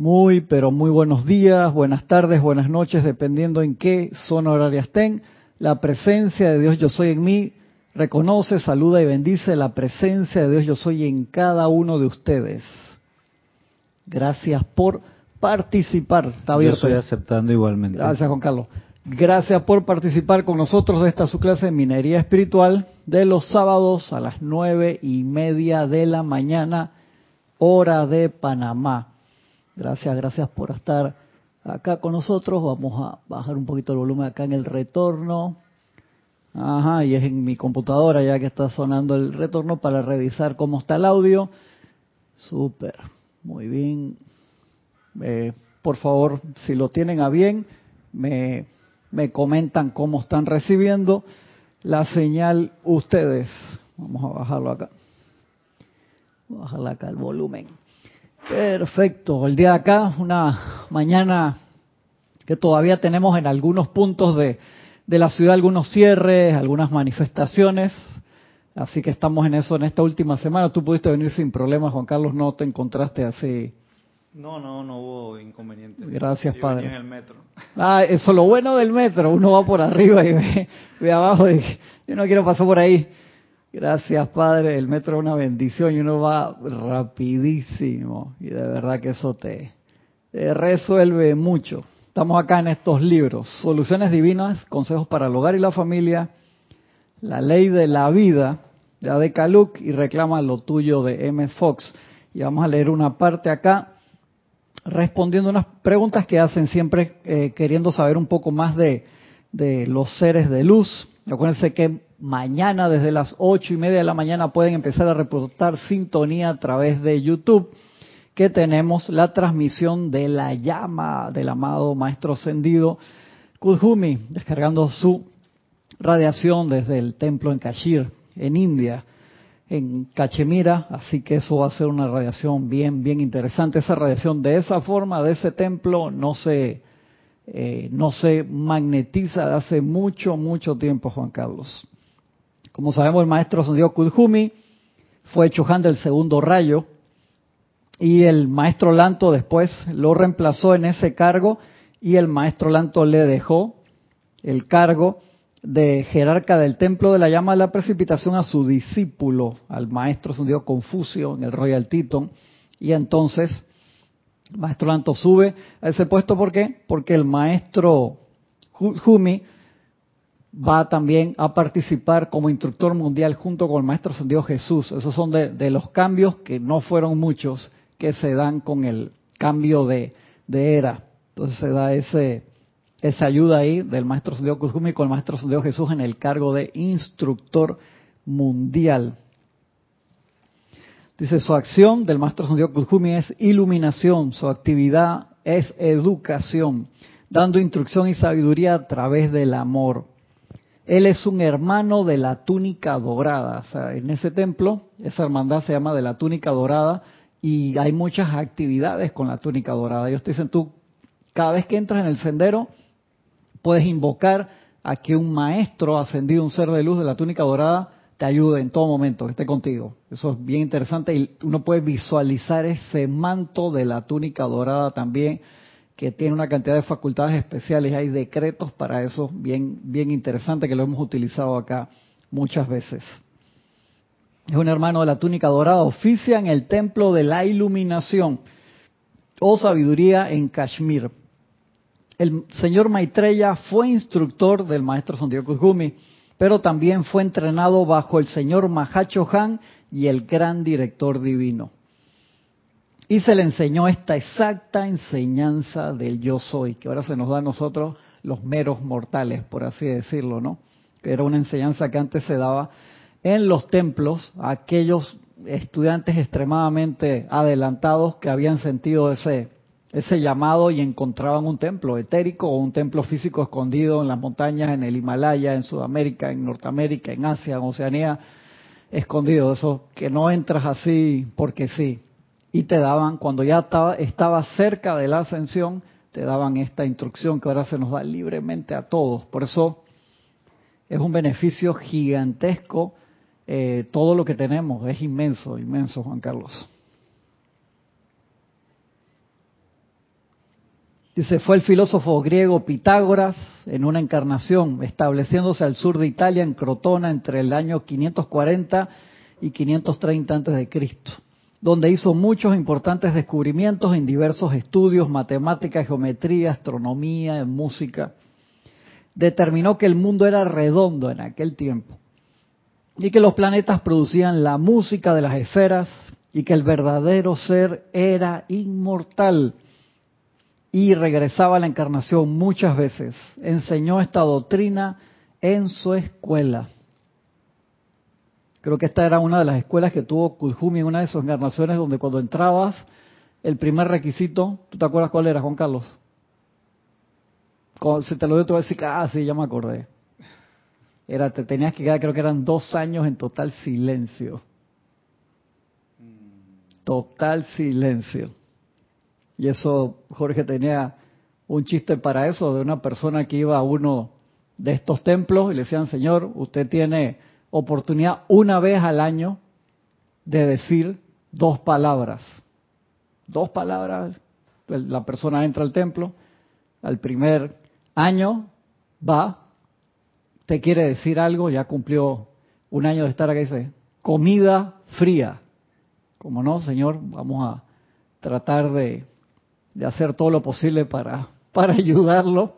Muy, pero muy buenos días, buenas tardes, buenas noches, dependiendo en qué zona horaria estén. La presencia de Dios Yo Soy en mí reconoce, saluda y bendice la presencia de Dios Yo Soy en cada uno de ustedes. Gracias por participar. Está abierto. Yo estoy aceptando igualmente. Gracias, Juan Carlos. Gracias por participar con nosotros de esta su clase de minería espiritual de los sábados a las nueve y media de la mañana, hora de Panamá. Gracias, gracias por estar acá con nosotros. Vamos a bajar un poquito el volumen acá en el retorno. Ajá, y es en mi computadora ya que está sonando el retorno para revisar cómo está el audio. Súper, muy bien. Eh, por favor, si lo tienen a bien, me, me comentan cómo están recibiendo la señal ustedes. Vamos a bajarlo acá. Voy a bajarle acá el volumen. Perfecto. El día de acá, una mañana que todavía tenemos en algunos puntos de, de la ciudad algunos cierres, algunas manifestaciones. Así que estamos en eso en esta última semana. Tú pudiste venir sin problemas, Juan Carlos, no te encontraste así. No, no, no hubo inconveniente. Gracias, Yo Padre. venía en el metro. Ah, eso es lo bueno del metro. Uno va por arriba y ve, ve abajo y yo no quiero pasar por ahí. Gracias, Padre. El metro es una bendición y uno va rapidísimo. Y de verdad que eso te, resuelve mucho. Estamos acá en estos libros. Soluciones divinas, consejos para el hogar y la familia. La ley de la vida de Ade Kaluk y reclama lo tuyo de M. Fox. Y vamos a leer una parte acá respondiendo unas preguntas que hacen siempre eh, queriendo saber un poco más de, de los seres de luz. Acuérdense que mañana desde las ocho y media de la mañana pueden empezar a reportar sintonía a través de YouTube, que tenemos la transmisión de la llama del amado Maestro Ascendido Kudhumi, descargando su radiación desde el templo en Kashir, en India en Cachemira, así que eso va a ser una radiación bien, bien interesante. Esa radiación de esa forma, de ese templo, no se, eh, no se magnetiza de hace mucho, mucho tiempo, Juan Carlos. Como sabemos, el maestro Santiago Kudjumi fue Chuján del segundo rayo y el maestro Lanto después lo reemplazó en ese cargo y el maestro Lanto le dejó el cargo de jerarca del templo de la llama de la precipitación a su discípulo, al maestro Santiago Confucio en el Royal Teton, y entonces el maestro Lanto sube a ese puesto, ¿por qué? Porque el maestro Jumi va también a participar como instructor mundial junto con el maestro Santiago Jesús. Esos son de, los cambios que no fueron muchos que se dan con el cambio de, era. Entonces se da ese, esa ayuda ahí del maestro Santiago Kuzumi con el maestro Santiago Jesús en el cargo de instructor mundial. Dice, su acción del maestro Santiago Kuzumi es iluminación, su actividad es educación, dando instrucción y sabiduría a través del amor. Él es un hermano de la túnica dorada. O sea, en ese templo, esa hermandad se llama de la túnica dorada y hay muchas actividades con la túnica dorada. Ellos te dicen, tú, cada vez que entras en el sendero, puedes invocar a que un maestro ascendido, un ser de luz de la túnica dorada, te ayude en todo momento, esté contigo. Eso es bien interesante y uno puede visualizar ese manto de la túnica dorada también, que tiene una cantidad de facultades especiales. Hay decretos para eso bien, bien interesante que lo hemos utilizado acá muchas veces. Es un hermano de la túnica dorada, oficia en el templo de la iluminación o sabiduría en Kashmir el señor Maitreya fue instructor del maestro Santiago Kuzgumi, pero también fue entrenado bajo el señor Mahacho Han y el gran director divino. Y se le enseñó esta exacta enseñanza del yo soy, que ahora se nos da a nosotros los meros mortales, por así decirlo, ¿no? Que era una enseñanza que antes se daba en los templos a aquellos estudiantes extremadamente adelantados que habían sentido ese ese llamado y encontraban un templo etérico o un templo físico escondido en las montañas, en el Himalaya, en Sudamérica, en Norteamérica, en Asia, en Oceanía, escondido, eso que no entras así porque sí. Y te daban, cuando ya estaba, estaba cerca de la ascensión, te daban esta instrucción que ahora se nos da libremente a todos. Por eso es un beneficio gigantesco eh, todo lo que tenemos, es inmenso, inmenso, Juan Carlos. Dice, fue el filósofo griego Pitágoras en una encarnación, estableciéndose al sur de Italia, en Crotona, entre el año 540 y 530 antes de Cristo, donde hizo muchos importantes descubrimientos en diversos estudios, matemática, geometría, astronomía, música. Determinó que el mundo era redondo en aquel tiempo y que los planetas producían la música de las esferas y que el verdadero ser era inmortal y regresaba a la encarnación muchas veces. Enseñó esta doctrina en su escuela. Creo que esta era una de las escuelas que tuvo Kujumi en una de sus encarnaciones, donde cuando entrabas, el primer requisito, ¿tú te acuerdas cuál era, Juan Carlos? si te lo digo, te voy a decir, ah, sí, ya me acordé. Era, te tenías que quedar, creo que eran dos años en total silencio. Total silencio. Y eso, Jorge tenía un chiste para eso, de una persona que iba a uno de estos templos y le decían, Señor, usted tiene oportunidad una vez al año de decir dos palabras. Dos palabras. La persona entra al templo, al primer año va, te quiere decir algo, ya cumplió un año de estar aquí, dice, comida fría. Como no, Señor, vamos a tratar de de hacer todo lo posible para, para ayudarlo.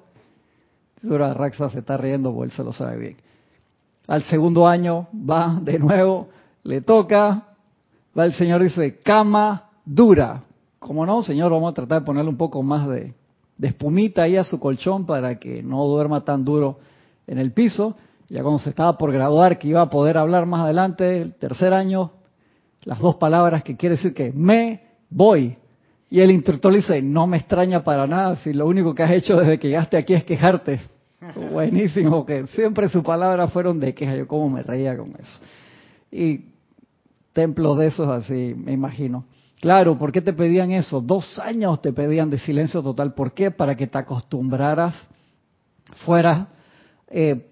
Ahora Raxa se está riendo porque él se lo sabe bien. Al segundo año va de nuevo, le toca, va el Señor dice, cama dura. Como no, Señor, vamos a tratar de ponerle un poco más de, espumita ahí a su colchón para que no duerma tan duro en el piso. Ya cuando se estaba por graduar, que iba a poder hablar más adelante, el tercer año, las dos palabras que quiere decir que me voy. Y el instructor le dice, no me extraña para nada si lo único que has hecho desde que llegaste aquí es quejarte. Buenísimo, que siempre sus palabras fueron de queja. Yo como me reía con eso. Y templos de esos así, me imagino. Claro, ¿por qué te pedían eso? Dos años te pedían de silencio total. ¿Por qué? Para que te acostumbraras, fueras eh,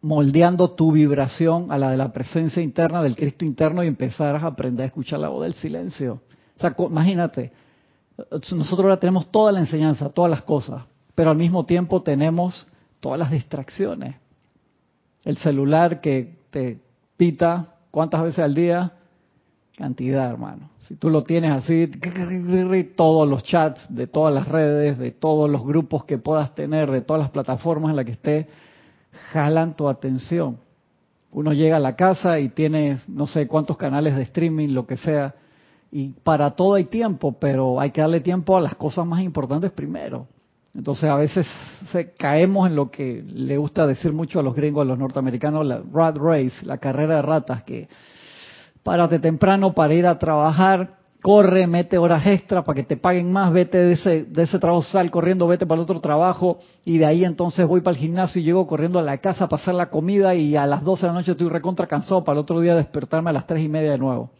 moldeando tu vibración a la de la presencia interna del Cristo interno y empezaras a aprender a escuchar la voz del silencio. O sea, imagínate, nosotros ahora tenemos toda la enseñanza, todas las cosas, pero al mismo tiempo tenemos todas las distracciones. El celular que te pita, ¿cuántas veces al día? Cantidad, hermano. Si tú lo tienes así, todos los chats de todas las redes, de todos los grupos que puedas tener, de todas las plataformas en las que estés, jalan tu atención. Uno llega a la casa y tiene no sé cuántos canales de streaming, lo que sea, y para todo hay tiempo, pero hay que darle tiempo a las cosas más importantes primero. Entonces a veces caemos en lo que le gusta decir mucho a los gringos, a los norteamericanos, la rat race, la carrera de ratas, que párate temprano para ir a trabajar, corre, mete horas extra para que te paguen más, vete de ese, de ese trabajo, sal corriendo, vete para el otro trabajo y de ahí entonces voy para el gimnasio y llego corriendo a la casa a pasar la comida y a las 12 de la noche estoy recontra cansado para el otro día despertarme a las 3 y media de nuevo.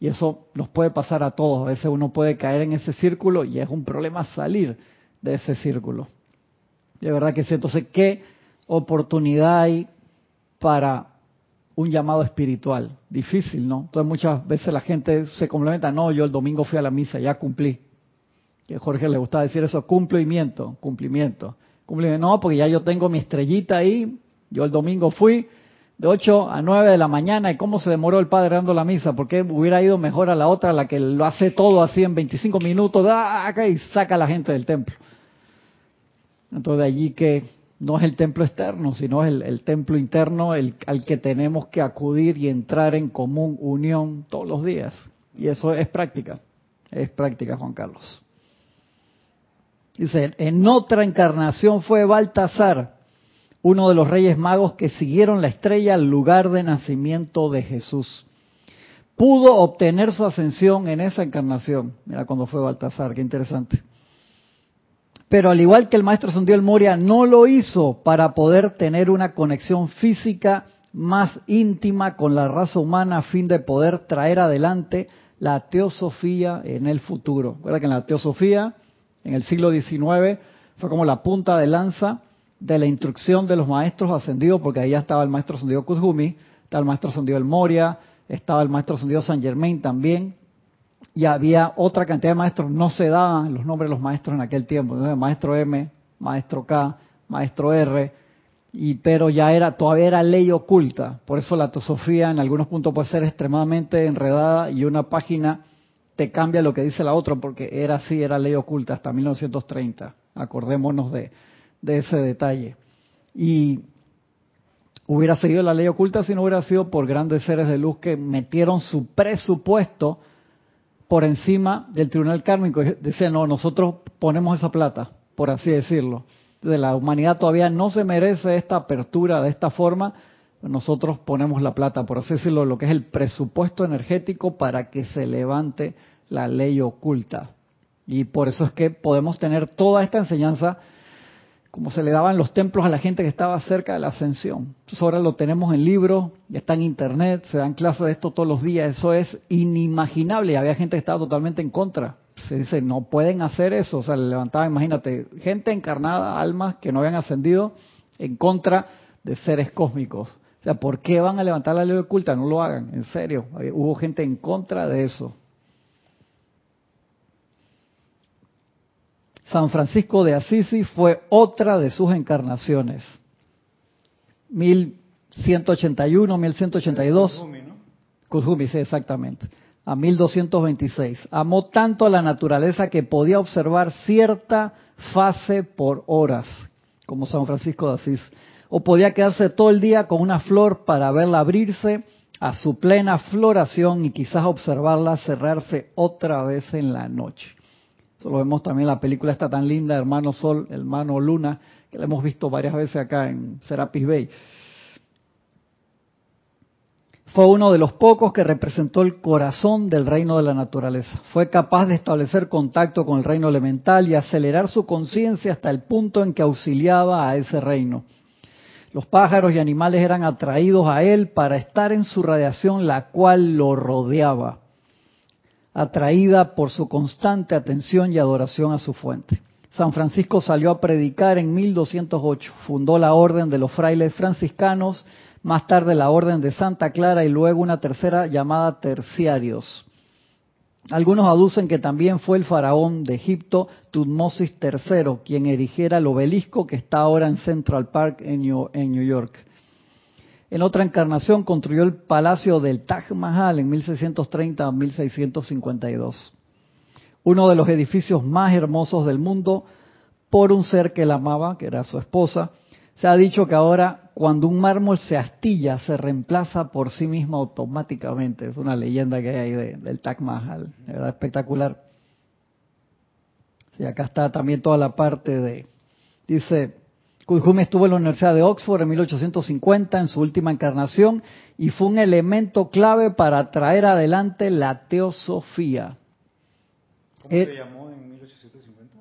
Y eso nos puede pasar a todos. A veces uno puede caer en ese círculo y es un problema salir de ese círculo. De verdad que sí. Entonces, ¿qué oportunidad hay para un llamado espiritual? Difícil, ¿no? Entonces, muchas veces la gente se complementa. No, yo el domingo fui a la misa, ya cumplí. Que a Jorge le gusta decir eso, cumplimiento, cumplimiento. cumplimiento. No, porque ya yo tengo mi estrellita ahí. Yo el domingo fui, de 8 a 9 de la mañana y cómo se demoró el padre dando la misa, porque hubiera ido mejor a la otra, la que lo hace todo así en 25 minutos, y saca a la gente del templo. Entonces de allí que no es el templo externo, sino es el, templo interno el, al que tenemos que acudir y entrar en común unión todos los días. Y eso es práctica, es práctica, Juan Carlos. Dice, en otra encarnación fue Baltasar, uno de los reyes magos que siguieron la estrella al lugar de nacimiento de Jesús. Pudo obtener su ascensión en esa encarnación. Mira cuando fue Baltasar, qué interesante. Pero al igual que el maestro Santiago Moria, no lo hizo para poder tener una conexión física más íntima con la raza humana a fin de poder traer adelante la teosofía en el futuro. Recuerda que en la teosofía, en el siglo XIX, fue como la punta de lanza de la instrucción de los maestros ascendidos, porque ahí ya estaba el maestro ascendido Kuzumi, estaba el maestro ascendido El Moria, estaba el maestro ascendido San Germain también, y había otra cantidad de maestros, no se daban los nombres de los maestros en aquel tiempo, entonces maestro M, maestro K, maestro R, y pero ya era, todavía era ley oculta, por eso la teosofía en algunos puntos puede ser extremadamente enredada y una página te cambia lo que dice la otra, porque era así, era ley oculta hasta 1930, acordémonos de, de ese detalle. Y hubiera seguido la ley oculta si no hubiera sido por grandes seres de luz que metieron su presupuesto por encima del tribunal kármico. Decían, no, nosotros ponemos esa plata, por así decirlo. De la humanidad todavía no se merece esta apertura de esta forma. Nosotros ponemos la plata, por así decirlo, lo que es el presupuesto energético para que se levante la ley oculta. Y por eso es que podemos tener toda esta enseñanza como se le daban los templos a la gente que estaba cerca de la ascensión. Ahora lo tenemos en libros, está en internet, se dan clases de esto todos los días, eso es inimaginable. Había gente que estaba totalmente en contra. Se dice, no pueden hacer eso. O sea, le levantaba, imagínate, gente encarnada, almas que no habían ascendido en contra de seres cósmicos. O sea, ¿por qué van a levantar la ley oculta? No lo hagan, en serio. Hubo gente en contra de eso. San Francisco de Assisi fue otra de sus encarnaciones. 1181, 1182. Kuzumi, ¿no? sí, exactamente. A 1226. Amó tanto a la naturaleza que podía observar cierta fase por horas, como San Francisco de Asís. O podía quedarse todo el día con una flor para verla abrirse a su plena floración y quizás observarla cerrarse otra vez en la noche. Eso lo vemos también la película esta tan linda, Hermano Sol, Hermano Luna, que la hemos visto varias veces acá en Serapis Bay. Fue uno de los pocos que representó el corazón del reino de la naturaleza. Fue capaz de establecer contacto con el reino elemental y acelerar su conciencia hasta el punto en que auxiliaba a ese reino. Los pájaros y animales eran atraídos a él para estar en su radiación, la cual lo rodeaba atraída por su constante atención y adoración a su fuente. San Francisco salió a predicar en 1208, fundó la orden de los frailes franciscanos, más tarde la orden de Santa Clara y luego una tercera llamada terciarios. Algunos aducen que también fue el faraón de Egipto, Tutmosis III, quien erigiera el obelisco que está ahora en Central Park en New York. En otra encarnación construyó el palacio del Taj Mahal en 1630 a 1652. Uno de los edificios más hermosos del mundo por un ser que él amaba, que era su esposa. Se ha dicho que ahora cuando un mármol se astilla se reemplaza por sí mismo automáticamente. Es una leyenda que hay ahí del Taj Mahal. Era espectacular. Y acá está también toda la parte de... Dice, Kuzumi estuvo en la Universidad de Oxford en 1850 en su última encarnación y fue un elemento clave para traer adelante la teosofía. ¿Cómo se eh, llamó en 1850?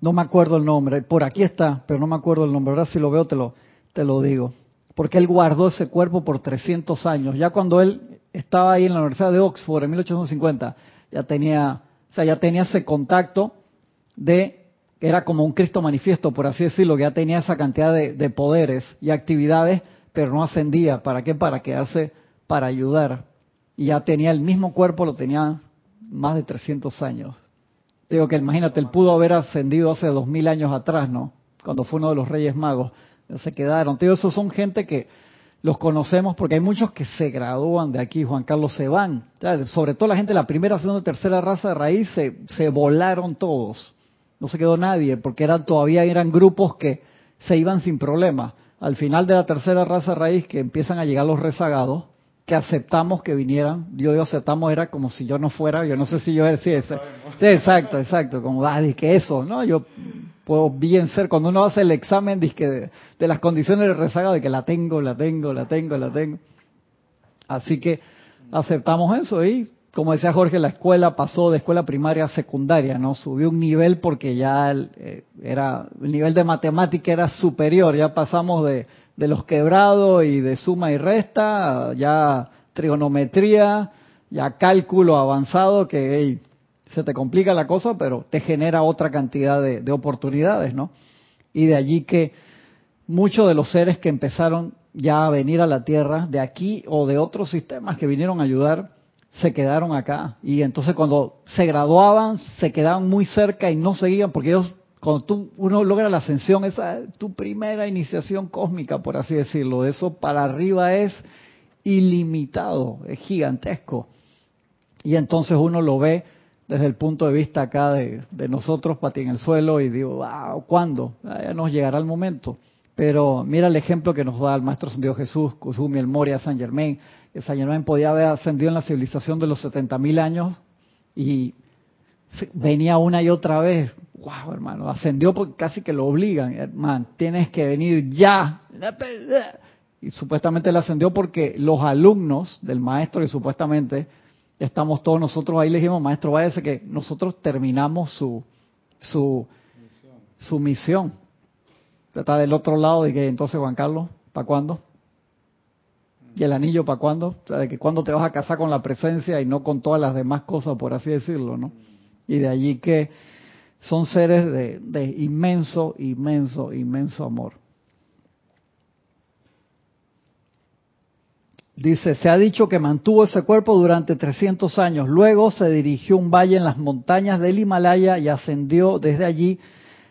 No me acuerdo el nombre, por aquí está, pero no me acuerdo el nombre. Ahora si lo veo te lo, te lo digo. Porque él guardó ese cuerpo por 300 años. Ya cuando él estaba ahí en la Universidad de Oxford en 1850, ya tenía, o sea, ya tenía ese contacto de era como un Cristo manifiesto, por así decirlo, que ya tenía esa cantidad de, poderes y actividades, pero no ascendía. ¿Para qué? Para quedarse, para ayudar. Y ya tenía el mismo cuerpo, lo tenía más de 300 años. Digo que imagínate, él pudo haber ascendido hace dos mil años atrás, ¿no? Cuando fue uno de los Reyes Magos. Se quedaron. Digo, esos son gente que los conocemos porque hay muchos que se gradúan de aquí, Juan Carlos, se van. Sobre todo la gente de la primera, segunda, tercera raza de raíz, se, se volaron todos no se quedó nadie, porque eran todavía eran grupos que se iban sin problema. Al final de la tercera raza raíz, que empiezan a llegar los rezagados, que aceptamos que vinieran, yo digo aceptamos era como si yo no fuera, yo no sé si yo decía sí, sí, exacto, exacto, como, ah, que eso, ¿no? Yo puedo bien ser, cuando uno hace el examen de, de las condiciones de rezaga, de que la tengo, la tengo, la tengo, la tengo. Así que aceptamos eso y como decía Jorge, la escuela pasó de escuela primaria a secundaria, ¿no? Subió un nivel porque ya el, eh, era, el nivel de matemática era superior, ya pasamos de, los quebrados y de suma y resta, ya trigonometría, ya cálculo avanzado, que se te complica la cosa, pero te genera otra cantidad de oportunidades, ¿no? Y de allí que muchos de los seres que empezaron ya a venir a la Tierra, de aquí o de otros sistemas que vinieron a ayudar, se quedaron acá. Y entonces cuando se graduaban, se quedaban muy cerca y no seguían, porque ellos, cuando tú, uno logra la ascensión, esa es tu primera iniciación cósmica, por así decirlo. Eso para arriba es ilimitado, es gigantesco. Y entonces uno lo ve desde el punto de vista acá de, nosotros, ti en el suelo, y digo, wow, ¿cuándo? Ya nos llegará el momento. Pero mira el ejemplo que nos da el Maestro Ascendido Jesús, Kusumi, el Moria, San Germain. San Germain podía haber ascendido en la civilización de los 70.000 años y venía una y otra vez. Wow, hermano, ascendió porque casi que lo obligan. Hermano, tienes que venir ya. Y supuestamente él ascendió porque los alumnos del maestro, y supuestamente estamos todos nosotros ahí, le dijimos, maestro, váyase que nosotros terminamos su, su, misión. su misión. Está del otro lado de que entonces Juan Carlos, ¿para cuándo? ¿Y el anillo para cuándo? Que cuándo te vas a casar con la presencia y no con todas las demás cosas, por así decirlo, ¿no? Y de allí que son seres de, de inmenso, inmenso, inmenso amor. Dice, se ha dicho que mantuvo ese cuerpo durante 300 años. Luego se dirigió a un valle en las montañas del Himalaya y ascendió desde allí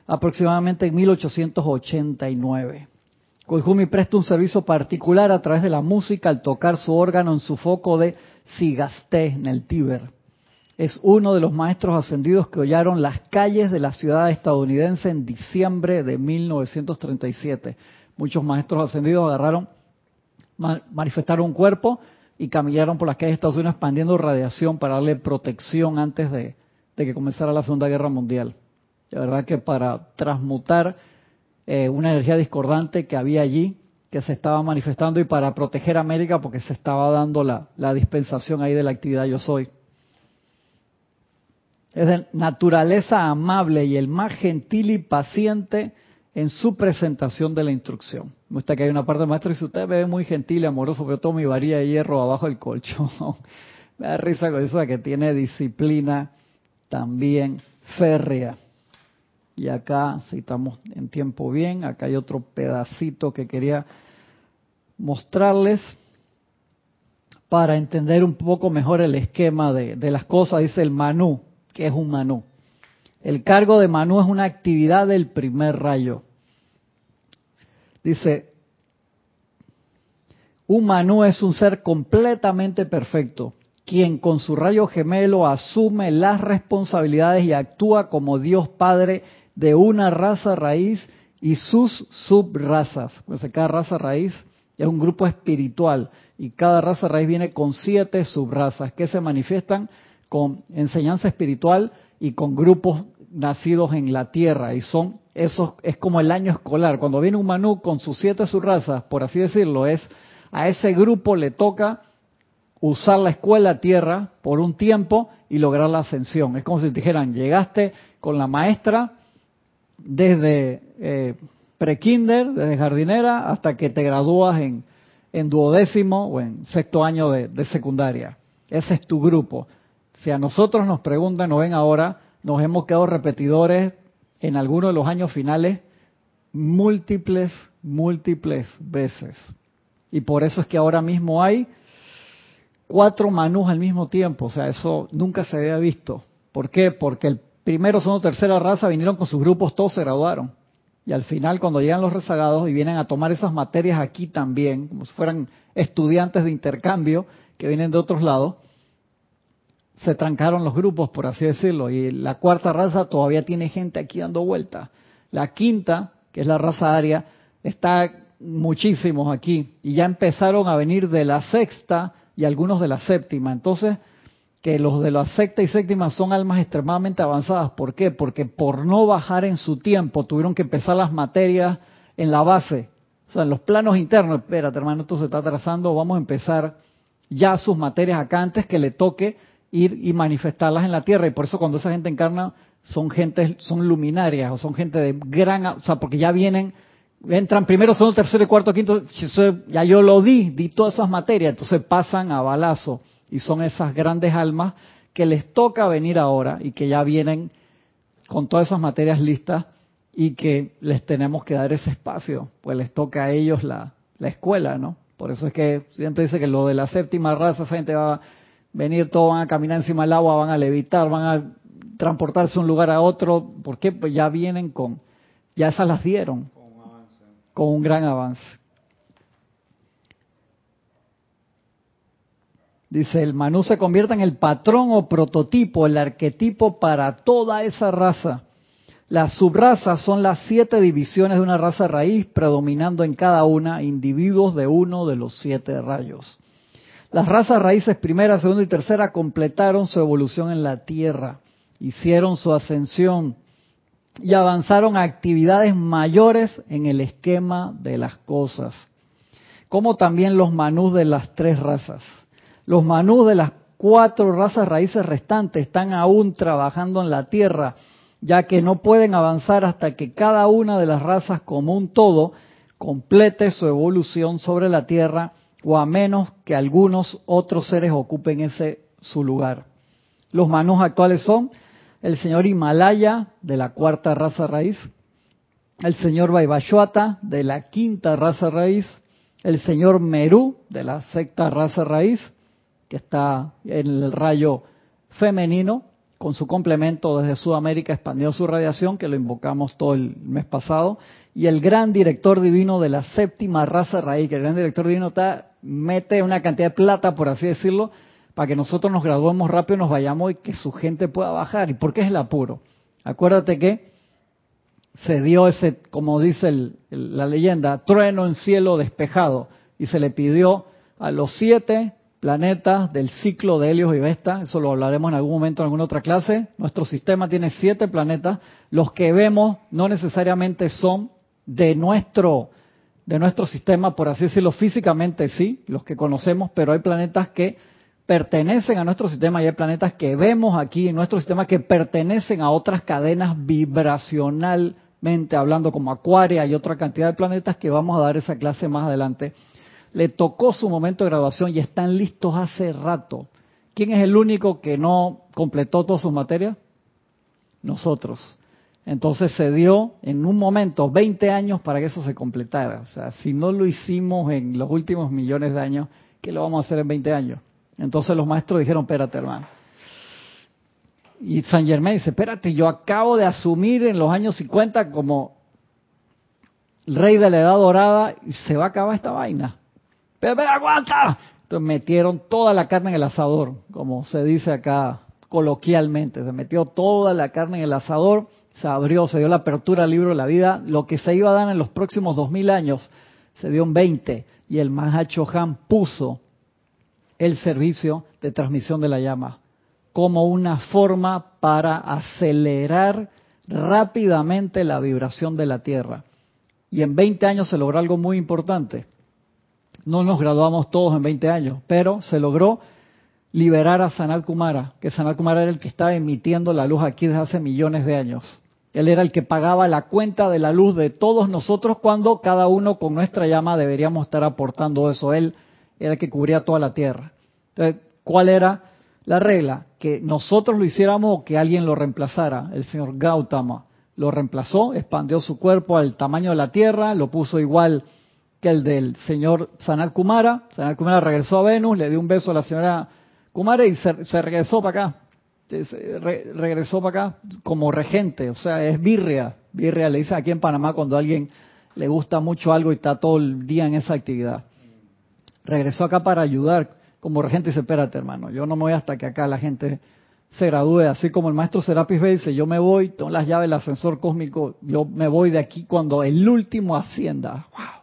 aproximadamente en 1889. Koizumi presta un servicio particular a través de la música al tocar su órgano en su foco de Sigasté, en el Tíber. Es uno de los maestros ascendidos que hollaron las calles de la ciudad estadounidense en diciembre de 1937. Muchos maestros ascendidos agarraron manifestaron un cuerpo y caminaron por las calles de Estados Unidos expandiendo radiación para darle protección antes de, que comenzara la Segunda Guerra Mundial. De verdad que para transmutar eh, una energía discordante que había allí, que se estaba manifestando y para proteger a América porque se estaba dando la, dispensación ahí de la actividad yo soy. Es de naturaleza amable y el más gentil y paciente en su presentación de la instrucción. Me gusta que hay una parte maestra y si usted me ve muy gentil y amoroso, pero tomo mi varilla de hierro abajo del colchón. me da risa con eso de que tiene disciplina también férrea. Y acá, si estamos en tiempo bien, acá hay otro pedacito que quería mostrarles para entender un poco mejor el esquema de, de las cosas. Dice el Manú, que es un Manú. El cargo de Manú es una actividad del primer rayo. Dice, un Manú es un ser completamente perfecto, quien con su rayo gemelo asume las responsabilidades y actúa como Dios Padre de una raza raíz y sus subrazas. Pues cada raza raíz es un grupo espiritual y cada raza raíz viene con siete subrazas que se manifiestan con enseñanza espiritual y con grupos nacidos en la tierra. Y son esos es como el año escolar. Cuando viene un manú con sus siete subrazas por así decirlo es a ese grupo le toca usar la escuela tierra por un tiempo y lograr la ascensión. Es como si te dijeran llegaste con la maestra desde eh, prekinder desde jardinera hasta que te gradúas en en duodécimo o en sexto año de, secundaria ese es tu grupo si a nosotros nos preguntan, nos ven ahora, nos hemos quedado repetidores en algunos de los años finales múltiples, múltiples veces. Y por eso es que ahora mismo hay cuatro manús al mismo tiempo. O sea, eso nunca se había visto. ¿Por qué? Porque el primero, segundo, tercera raza vinieron con sus grupos, todos se graduaron. Y al final, cuando llegan los rezagados y vienen a tomar esas materias aquí también, como si fueran estudiantes de intercambio que vienen de otros lados, se trancaron los grupos, por así decirlo, y la cuarta raza todavía tiene gente aquí dando vuelta. La quinta, que es la raza aria, está muchísimos aquí, y ya empezaron a venir de la sexta y algunos de la séptima. Entonces, que los de la sexta y séptima son almas extremadamente avanzadas. ¿Por qué? Porque por no bajar en su tiempo tuvieron que empezar las materias en la base, o sea, en los planos internos. Espérate, hermano, esto se está trazando, vamos a empezar ya sus materias acá antes que le toque ir y manifestarlas en la tierra. Y por eso cuando esa gente encarna, son gente, son luminarias o son gente de gran, o sea, porque ya vienen, entran primero, segundo, tercero, cuarto, quinto, ya yo lo di, di todas esas materias, entonces pasan a balazo y son esas grandes almas que les toca venir ahora y que ya vienen con todas esas materias listas y que les tenemos que dar ese espacio, pues les toca a ellos la, la escuela, ¿no? Por eso es que siempre dice que lo de la séptima raza, esa gente va venir, todos van a caminar encima del agua, van a levitar, van a transportarse de un lugar a otro. ¿Por qué? Pues ya vienen con, ya esas las dieron, Con un avance. con un gran avance. Dice, el Manú se convierte en el patrón o prototipo, el arquetipo para toda esa raza. Las subrazas son las siete divisiones de una raza raíz, predominando en cada una individuos de uno de los siete rayos. Las razas raíces primera, segunda y tercera completaron su evolución en la Tierra, hicieron su ascensión y avanzaron a actividades mayores en el esquema de las cosas, como también los manús de las tres razas. Los manús de las cuatro razas raíces restantes están aún trabajando en la Tierra, ya que no pueden avanzar hasta que cada una de las razas como un todo complete su evolución sobre la Tierra o a menos que algunos otros seres ocupen ese su lugar. Los manús actuales son el señor Himalaya de la cuarta raza raíz, el señor Vaivashvata de la quinta raza raíz, el señor Merú de la sexta raza raíz, que está en el rayo femenino, con su complemento desde Sudamérica expandió su radiación, que lo invocamos todo el mes pasado, y el gran director divino de la séptima raza raíz, que el gran director divino está, mete una cantidad de plata, por así decirlo, para que nosotros nos graduemos rápido, nos vayamos y que su gente pueda bajar. ¿Y por qué es el apuro? Acuérdate que se dio ese, como dice la leyenda, trueno en cielo despejado, y se le pidió a los siete planetas del ciclo de Helios y Vesta, eso lo hablaremos en algún momento en alguna otra clase, nuestro sistema tiene siete planetas, los que vemos no necesariamente son de nuestro, de nuestro sistema, por así decirlo, físicamente sí, los que conocemos, pero hay planetas que pertenecen a nuestro sistema y hay planetas que vemos aquí en nuestro sistema que pertenecen a otras cadenas vibracionalmente hablando, como Acuaria y otra cantidad de planetas que vamos a dar esa clase más adelante. Le tocó su momento de graduación y están listos hace rato. ¿Quién es el único que no completó todas sus materias? Nosotros. Entonces se dio en un momento 20 años para que eso se completara. O sea, si no lo hicimos en los últimos millones de años, ¿qué lo vamos a hacer en 20 años? Entonces los maestros dijeron, espérate hermano. Y San Germán dice, espérate, yo acabo de asumir en los años 50 como rey de la edad dorada y se va a acabar esta vaina. Pero, pero aguanta. Entonces metieron toda la carne en el asador, como se dice acá coloquialmente. Se metió toda la carne en el asador, se abrió, se dio la apertura al libro de la vida. Lo que se iba a dar en los próximos dos mil años se dio en 20 y el Mahacho Han puso el servicio de transmisión de la llama como una forma para acelerar rápidamente la vibración de la Tierra. Y en 20 años se logró algo muy importante. No nos graduamos todos en 20 años, pero se logró liberar a Sanat Kumara, que Sanat Kumara era el que estaba emitiendo la luz aquí desde hace millones de años. Él era el que pagaba la cuenta de la luz de todos nosotros cuando cada uno con nuestra llama deberíamos estar aportando eso. Él era el que cubría toda la tierra. Entonces, ¿cuál era la regla? Que nosotros lo hiciéramos o que alguien lo reemplazara. El señor Gautama lo reemplazó, expandió su cuerpo al tamaño de la tierra, lo puso igual que el del señor Sanat Kumara. Sanat Kumara regresó a Venus, le dio un beso a la señora Kumara y se, regresó para acá. Regresó para acá como regente, o sea, es birria. Birria le dice aquí en Panamá cuando a alguien le gusta mucho algo y está todo el día en esa actividad. Regresó acá para ayudar como regente y dice, espérate hermano, yo no me voy hasta que acá la gente se gradúe, así como el maestro Serapis Bey dice, yo me voy, tengo las llaves del ascensor cósmico, yo me voy de aquí cuando el último ascienda. ¡Wow!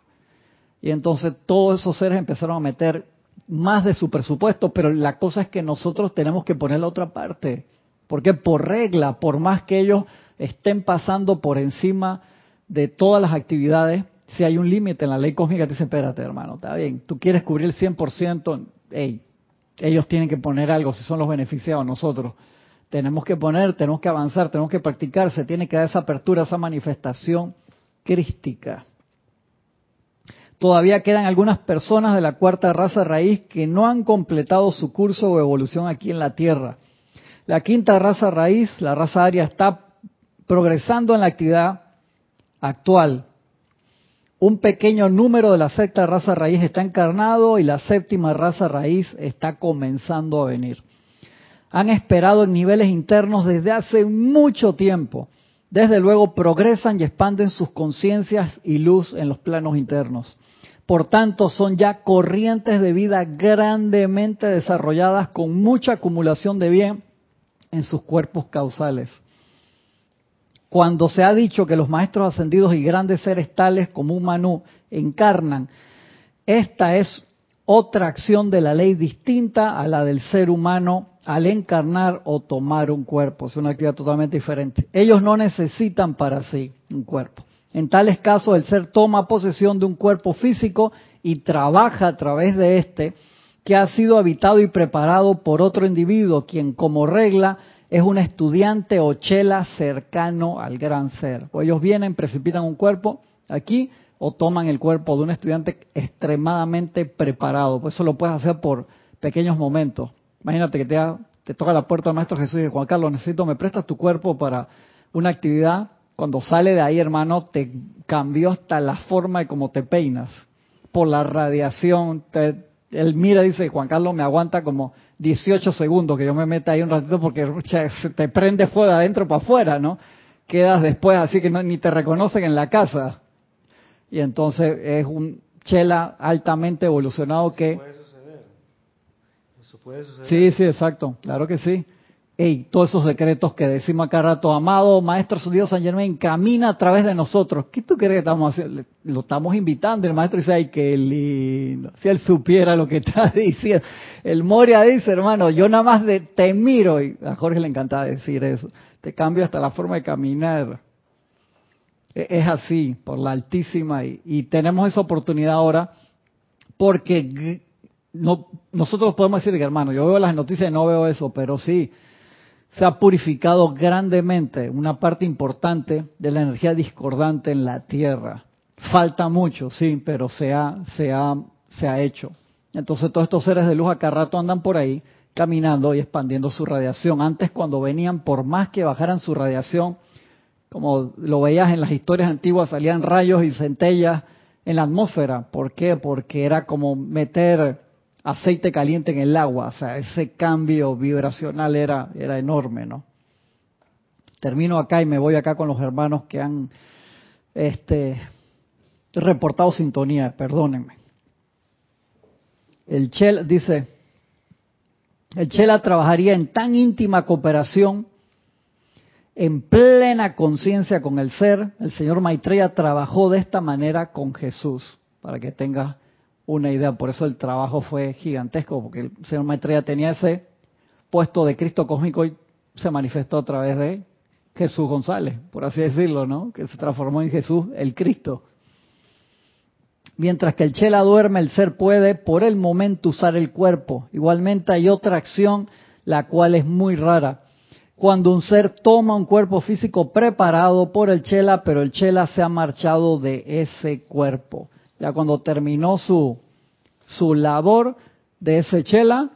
Y entonces todos esos seres empezaron a meter más de su presupuesto, pero la cosa es que nosotros tenemos que poner la otra parte. Porque por regla, por más que ellos estén pasando por encima de todas las actividades, si hay un límite en la ley cósmica, te dice, espérate hermano, está bien, tú quieres cubrir el 100%, hey, ellos tienen que poner algo, si son los beneficiados, nosotros. Tenemos que poner, tenemos que avanzar, tenemos que practicar, se tiene que dar esa apertura, esa manifestación crística. Todavía quedan algunas personas de la cuarta raza raíz que no han completado su curso o evolución aquí en la Tierra. La quinta raza raíz, la raza aria, está progresando en la actividad actual. un pequeño número de la sexta raza raíz está encarnado y la séptima raza raíz está comenzando a venir. Han esperado en niveles internos desde hace mucho tiempo. Desde luego progresan y expanden sus conciencias y luz en los planos internos. Por tanto, son ya corrientes de vida grandemente desarrolladas con mucha acumulación de bien en sus cuerpos causales. Cuando se ha dicho que los maestros ascendidos y grandes seres tales como un Manú encarnan, esta es otra acción de la ley distinta a la del ser humano al encarnar o tomar un cuerpo. Es una actividad totalmente diferente. Ellos no necesitan para sí un cuerpo. En tales casos, el ser toma posesión de un cuerpo físico y trabaja a través de este, que ha sido habitado y preparado por otro individuo, quien como regla es un estudiante o chela cercano al gran ser. O ellos vienen, precipitan un cuerpo aquí o toman el cuerpo de un estudiante extremadamente preparado. Pues eso lo puedes hacer por pequeños momentos. Imagínate que te, te toca la puerta Maestro Jesús y dice, Juan Carlos, necesito, me prestas tu cuerpo para una actividad. Cuando sale de ahí, hermano, te cambió hasta la forma de cómo te peinas. Por la radiación, te, él mira y dice, Juan Carlos me aguanta como 18 segundos que yo me meta ahí un ratito porque te prende fuego de adentro para afuera, ¿no? Quedas después así que no, ni te reconocen en la casa. Y entonces es un chela altamente evolucionado que... Puede suceder. Eso puede suceder. Sí, sí, exacto, claro que sí. Y todos esos secretos que decimos acá rato, amado Maestro Dios San Germán, camina a través de nosotros. ¿Qué tú crees que estamos haciendo? Lo estamos invitando. El Maestro dice, ay, qué lindo. Si él supiera lo que está diciendo. El Moria dice, hermano, yo nada más de, te miro. Y a Jorge le encantaba decir eso. Te cambio hasta la forma de caminar. E, es así, por la altísima. Y, y tenemos esa oportunidad ahora porque no, nosotros podemos decir que, hermano, yo veo las noticias y no veo eso, pero sí se ha purificado grandemente una parte importante de la energía discordante en la Tierra. Falta mucho, sí, pero se ha, se ha, se ha hecho. Entonces todos estos seres de luz acá rato andan por ahí caminando y expandiendo su radiación. Antes cuando venían, por más que bajaran su radiación, como lo veías en las historias antiguas, salían rayos y centellas en la atmósfera. ¿Por qué? Porque era como meter aceite caliente en el agua, o sea, ese cambio vibracional era, era enorme, ¿no? Termino acá y me voy acá con los hermanos que han este, reportado sintonía, perdónenme. El Chela dice, el Chela trabajaría en tan íntima cooperación, en plena conciencia con el ser. El señor Maitreya trabajó de esta manera con Jesús, para que tenga una idea. Por eso el trabajo fue gigantesco, porque el señor Maitreya tenía ese puesto de Cristo cósmico y se manifestó a través de Jesús González, por así decirlo, ¿no? Que se transformó en Jesús el Cristo. Mientras que el chela duerme, el ser puede por el momento usar el cuerpo. Igualmente hay otra acción, la cual es muy rara. Cuando un ser toma un cuerpo físico preparado por el chela, pero el chela se ha marchado de ese cuerpo. Ya cuando terminó su, su labor de ese chela,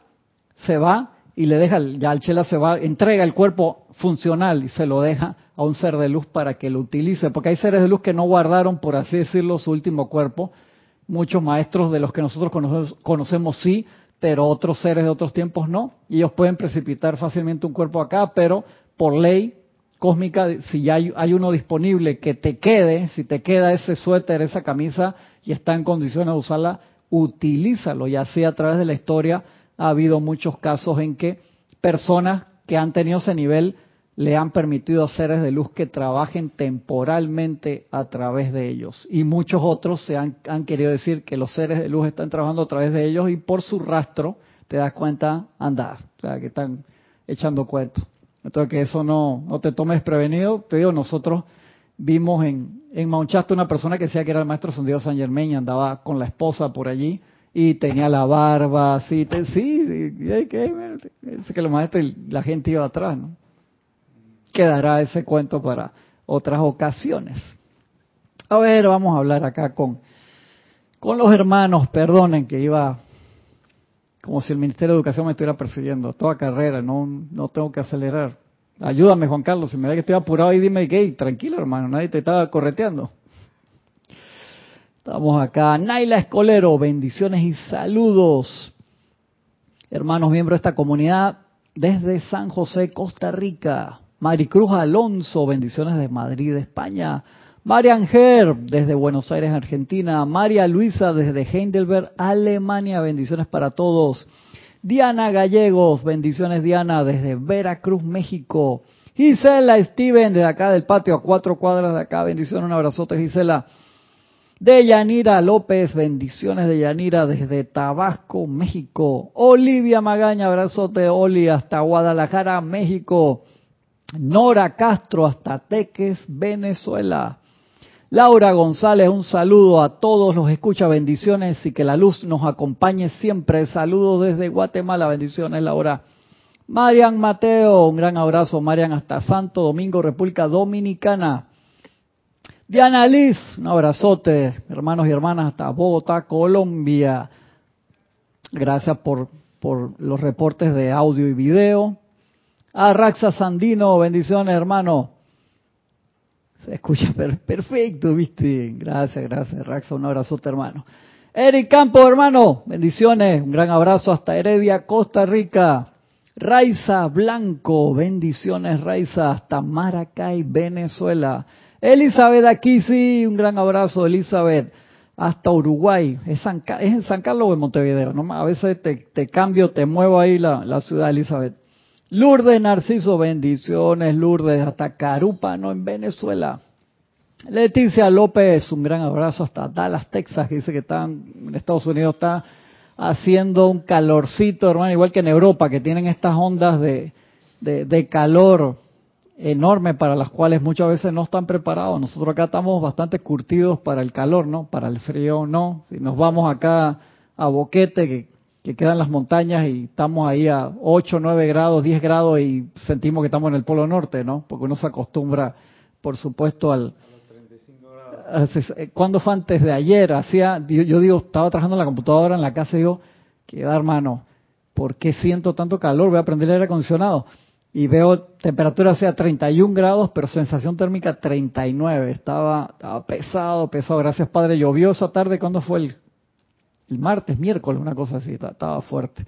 se va y le deja, ya el chela se va, entrega el cuerpo funcional y se lo deja a un ser de luz para que lo utilice, porque hay seres de luz que no guardaron, por así decirlo, su último cuerpo. Muchos maestros de los que nosotros conocemos, sí, pero otros seres de otros tiempos no. Y ellos pueden precipitar fácilmente un cuerpo acá, pero por ley cósmica, si ya hay, hay, uno disponible que te quede, si te queda ese suéter, esa camisa y está en condiciones de usarla, utilízalo. Y así a través de la historia ha habido muchos casos en que personas que han tenido ese nivel le han permitido a seres de luz que trabajen temporalmente a través de ellos. Y muchos otros se han, han querido decir que los seres de luz están trabajando a través de ellos y por su rastro te das cuenta, andar, o sea, que están echando cuentos. Entonces, que eso no, no te tomes prevenido. Te digo, nosotros vimos en, en Mount una persona que decía que era el maestro Santiago San Germain y andaba con la esposa por allí y tenía la barba así. Te, sí, y, que, que los maestros, la gente iba atrás, ¿no? Quedará ese cuento para otras ocasiones. A ver, vamos a hablar acá con, con los hermanos. Perdonen que iba como si el Ministerio de Educación me estuviera persiguiendo, toda carrera, no, no tengo que acelerar. Ayúdame, Juan Carlos, si me ve que estoy apurado ahí, dime que, tranquilo hermano, nadie te estaba correteando. Estamos acá. Naila Escolero, bendiciones y saludos. Hermanos miembros de esta comunidad desde San José, Costa Rica. Maricruz Alonso, bendiciones de Madrid, España. María Anger, desde Buenos Aires, Argentina. María Luisa, desde Heidelberg, Alemania, bendiciones para todos. Diana Gallegos, bendiciones Diana, desde Veracruz, México. Gisela Steven, desde acá del patio, a cuatro cuadras de acá, bendiciones, un abrazote Gisela. De Yanira López, bendiciones de Yanira desde Tabasco, México. Olivia Magaña, abrazote Oli hasta Guadalajara, México. Nora Castro hasta Teques, Venezuela. Laura González, un saludo a todos los escucha, bendiciones y que la luz nos acompañe siempre. Saludos desde Guatemala, bendiciones Laura. Marian Mateo, un gran abrazo, Marian, hasta Santo Domingo, República Dominicana. Diana Liz, un abrazote, hermanos y hermanas, hasta Bogotá, Colombia. Gracias por, por los reportes de audio y video. A Raxa Sandino, bendiciones, hermano. Se escucha perfecto, viste. Gracias, gracias, Raxa. Un abrazote, hermano. Eric Campo, hermano. Bendiciones. Un gran abrazo hasta Heredia, Costa Rica. Raiza Blanco. Bendiciones, Raiza. Hasta Maracay, Venezuela. Elizabeth aquí, sí. Un gran abrazo, Elizabeth. Hasta Uruguay. ¿Es, San, en San Carlos o en Montevideo? ¿no? A veces te, cambio, te muevo ahí la, la ciudad, Elizabeth. Lourdes Narciso, bendiciones, Lourdes, hasta Carúpano en Venezuela. Leticia López, un gran abrazo hasta Dallas, Texas, que dice que están en Estados Unidos está haciendo un calorcito, hermano, igual que en Europa, que tienen estas ondas de, de, calor enorme para las cuales muchas veces no están preparados. Nosotros acá estamos bastante curtidos para el calor, ¿no? Para el frío, no. Si nos vamos acá a Boquete, que que quedan las montañas y estamos ahí a 8, 9 grados, 10 grados y sentimos que estamos en el Polo Norte, ¿no? Porque uno se acostumbra, por supuesto, al... Eh, ¿Cuándo fue antes de ayer? Hacía, yo digo, estaba trabajando en la computadora en la casa y digo, que va hermano, ¿por qué siento tanto calor? Voy a prender el aire acondicionado. Y veo temperatura sea 31 grados, pero sensación térmica 39. Estaba, estaba pesado, pesado. Gracias, Padre. Llovió esa tarde. ¿Cuándo fue el el martes, miércoles, una cosa así, estaba fuerte.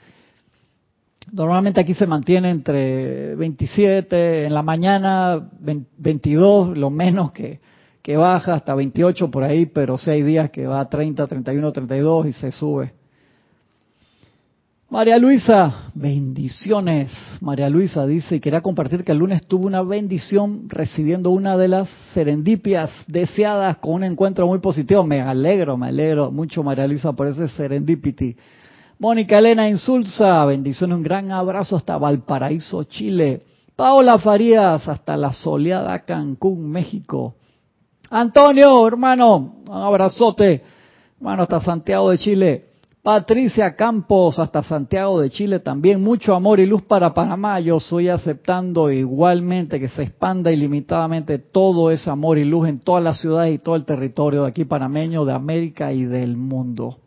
Normalmente aquí se mantiene entre 27, en la mañana 22, lo menos que, que baja, hasta 28 por ahí, pero sí hay días que va a 30, 31, 32 y se sube. María Luisa, bendiciones. María Luisa dice, quería compartir que el lunes tuvo una bendición recibiendo una de las serendipias deseadas con un encuentro muy positivo. Me alegro, me alegro mucho María Luisa por ese serendipity. Mónica Elena Insulza, bendiciones, un gran abrazo hasta Valparaíso, Chile. Paola Farías, hasta la soleada Cancún, México. Antonio, hermano, un abrazote, hermano, hasta Santiago de Chile. Patricia Campos, hasta Santiago de Chile también. Mucho amor y luz para Panamá. Yo estoy aceptando igualmente que se expanda ilimitadamente todo ese amor y luz en todas las ciudades y todo el territorio de aquí panameño, de América y del mundo.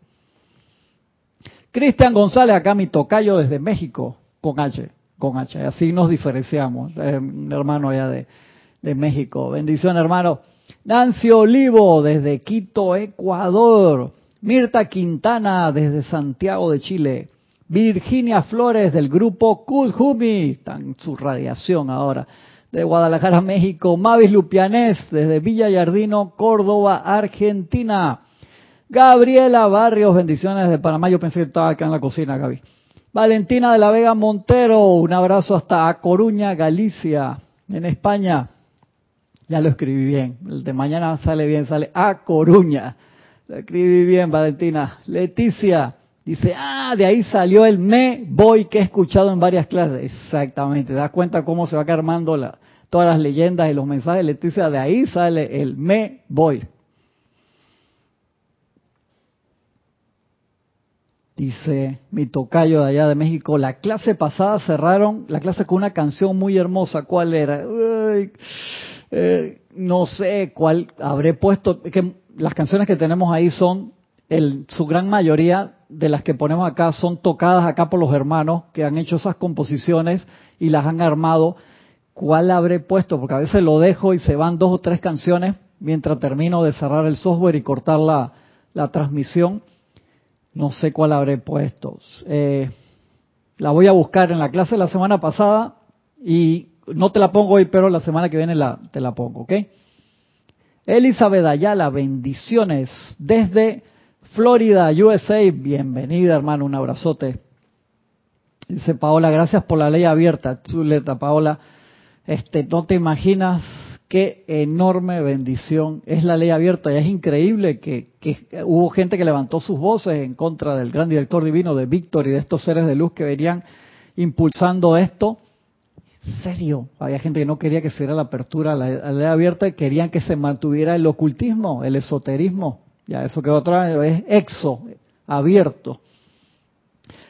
Cristian González, acá mi tocayo desde México, con H, con H. Así nos diferenciamos, un hermano allá de, de México. Bendición, hermano. Nancy Olivo, desde Quito, Ecuador. Mirta Quintana desde Santiago de Chile. Virginia Flores del grupo Kudjumi, están su radiación ahora, de Guadalajara, México. Mavis Lupianés desde Villa Yardino, Córdoba, Argentina. Gabriela Barrios, bendiciones de Panamá. Yo pensé que estaba acá en la cocina, Gaby. Valentina de la Vega Montero, un abrazo hasta A Coruña, Galicia, en España. Ya lo escribí bien. El de mañana sale bien, sale A Coruña. Lo escribí bien, Valentina. Leticia dice, ah, de ahí salió el me voy que he escuchado en varias clases. Exactamente, ¿te das cuenta cómo se va armando la, todas las leyendas y los mensajes? Leticia, de ahí sale el me voy. Dice mi tocayo de allá de México, la clase pasada cerraron la clase con una canción muy hermosa. ¿Cuál era? Eh, no sé cuál habré puesto. Que las canciones que tenemos ahí son, su gran mayoría de las que ponemos acá son tocadas acá por los hermanos que han hecho esas composiciones y las han armado. ¿Cuál habré puesto? Porque a veces lo dejo y se van dos o tres canciones mientras termino de cerrar el software y cortar la, la transmisión. No sé cuál habré puesto. Eh, la voy a buscar en la clase de la semana pasada y no te la pongo hoy, pero la semana que viene la, te la pongo, ¿ok? Elizabeth Ayala, bendiciones desde Florida, USA. Bienvenida, hermano, un abrazote. Dice Paola, gracias por la ley abierta. Chuleta, Paola. Este, no te imaginas qué enorme bendición es la ley abierta. Y es increíble que, hubo gente que levantó sus voces en contra del gran director divino de Víctor y de estos seres de luz que venían impulsando esto. Serio, había gente que no quería que se diera la apertura a la, ley abierta y querían que se mantuviera el ocultismo, el esoterismo. Ya eso que otra vez es exo, abierto.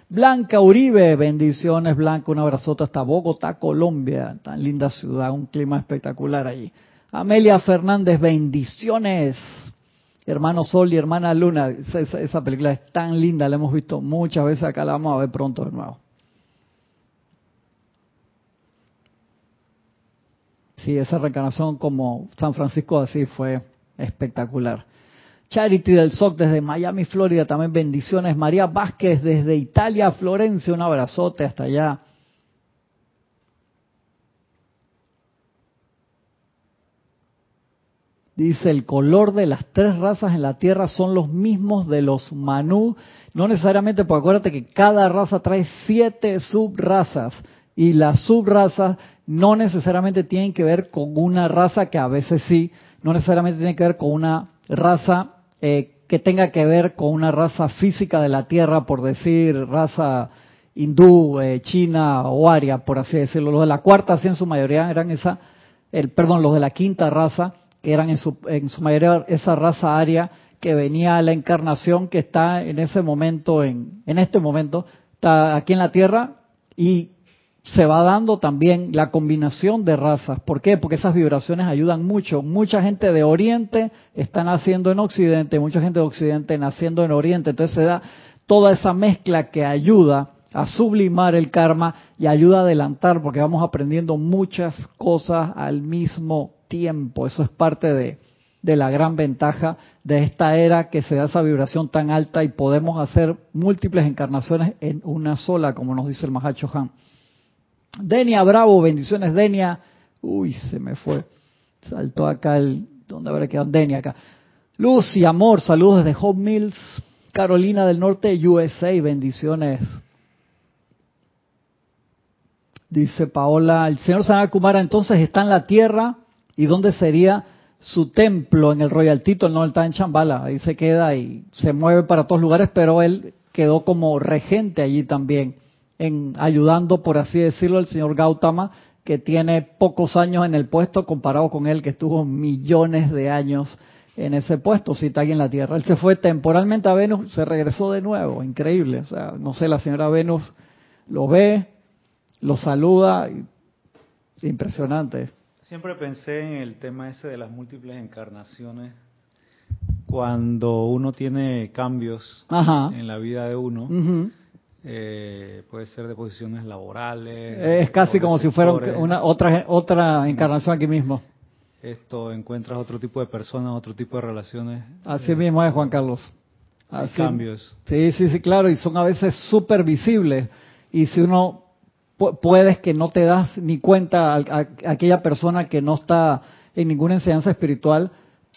Blanca Uribe, bendiciones Blanca, un abrazote hasta Bogotá, Colombia, tan linda ciudad, un clima espectacular allí. Amelia Fernández, bendiciones. Hermano Sol y hermana Luna, esa, película es tan linda, la hemos visto muchas veces acá, la vamos a ver pronto de nuevo. Sí, esa reencarnación como San Francisco así fue espectacular. Charity del SOC desde Miami, Florida, también bendiciones. María Vázquez desde Italia, Florencia, un abrazote hasta allá. Dice, el color de las tres razas en la Tierra son los mismos de los Manú. No necesariamente, porque acuérdate que cada raza trae siete subrazas. Y las subrazas no necesariamente tienen que ver con una raza, que a veces sí, no necesariamente tienen que ver con una raza eh, que tenga que ver con una raza física de la Tierra, por decir raza hindú, eh, china o aria, por así decirlo. Los de la cuarta, sí, en su mayoría eran esa, el, perdón, los de la quinta raza, que eran en su, en su mayoría esa raza aria que venía a la encarnación que está en ese momento, en, en este momento, está aquí en la Tierra y se va dando también la combinación de razas. ¿Por qué? Porque esas vibraciones ayudan mucho. Mucha gente de Oriente está naciendo en Occidente, mucha gente de Occidente naciendo en Oriente. Entonces se da toda esa mezcla que ayuda a sublimar el karma y ayuda a adelantar, porque vamos aprendiendo muchas cosas al mismo tiempo. Eso es parte de, de la gran ventaja de esta era que se da esa vibración tan alta y podemos hacer múltiples encarnaciones en una sola, como nos dice el Mahacho Han. Denia Bravo, bendiciones Denia. Uy, se me fue. Saltó acá el... ¿Dónde habrá quedado Denia acá? Luz y amor, saludos desde Home Mills, Carolina del Norte, USA, bendiciones. Dice Paola, el señor Kumara entonces está en la tierra y dónde sería su templo en el Royal Tito, no, está en Chambala, ahí se queda y se mueve para todos lugares, pero él quedó como regente allí también en ayudando, por así decirlo, al señor Gautama, que tiene pocos años en el puesto comparado con él, que estuvo millones de años en ese puesto, si está aquí en la Tierra. Él se fue temporalmente a Venus, se regresó de nuevo, increíble. O sea, no sé, la señora Venus lo ve, lo saluda, impresionante. Siempre pensé en el tema ese de las múltiples encarnaciones, cuando uno tiene cambios en la vida de uno. Eh, puede ser de posiciones laborales. Es casi como si fuera una otra otra encarnación aquí mismo. Esto encuentras otro tipo de personas, otro tipo de relaciones. Así mismo es Juan Carlos. Hay cambios. Sí, sí, sí, claro, y son a veces súper visibles. Y si uno puedes que no te das ni cuenta a aquella persona que no está en ninguna enseñanza espiritual,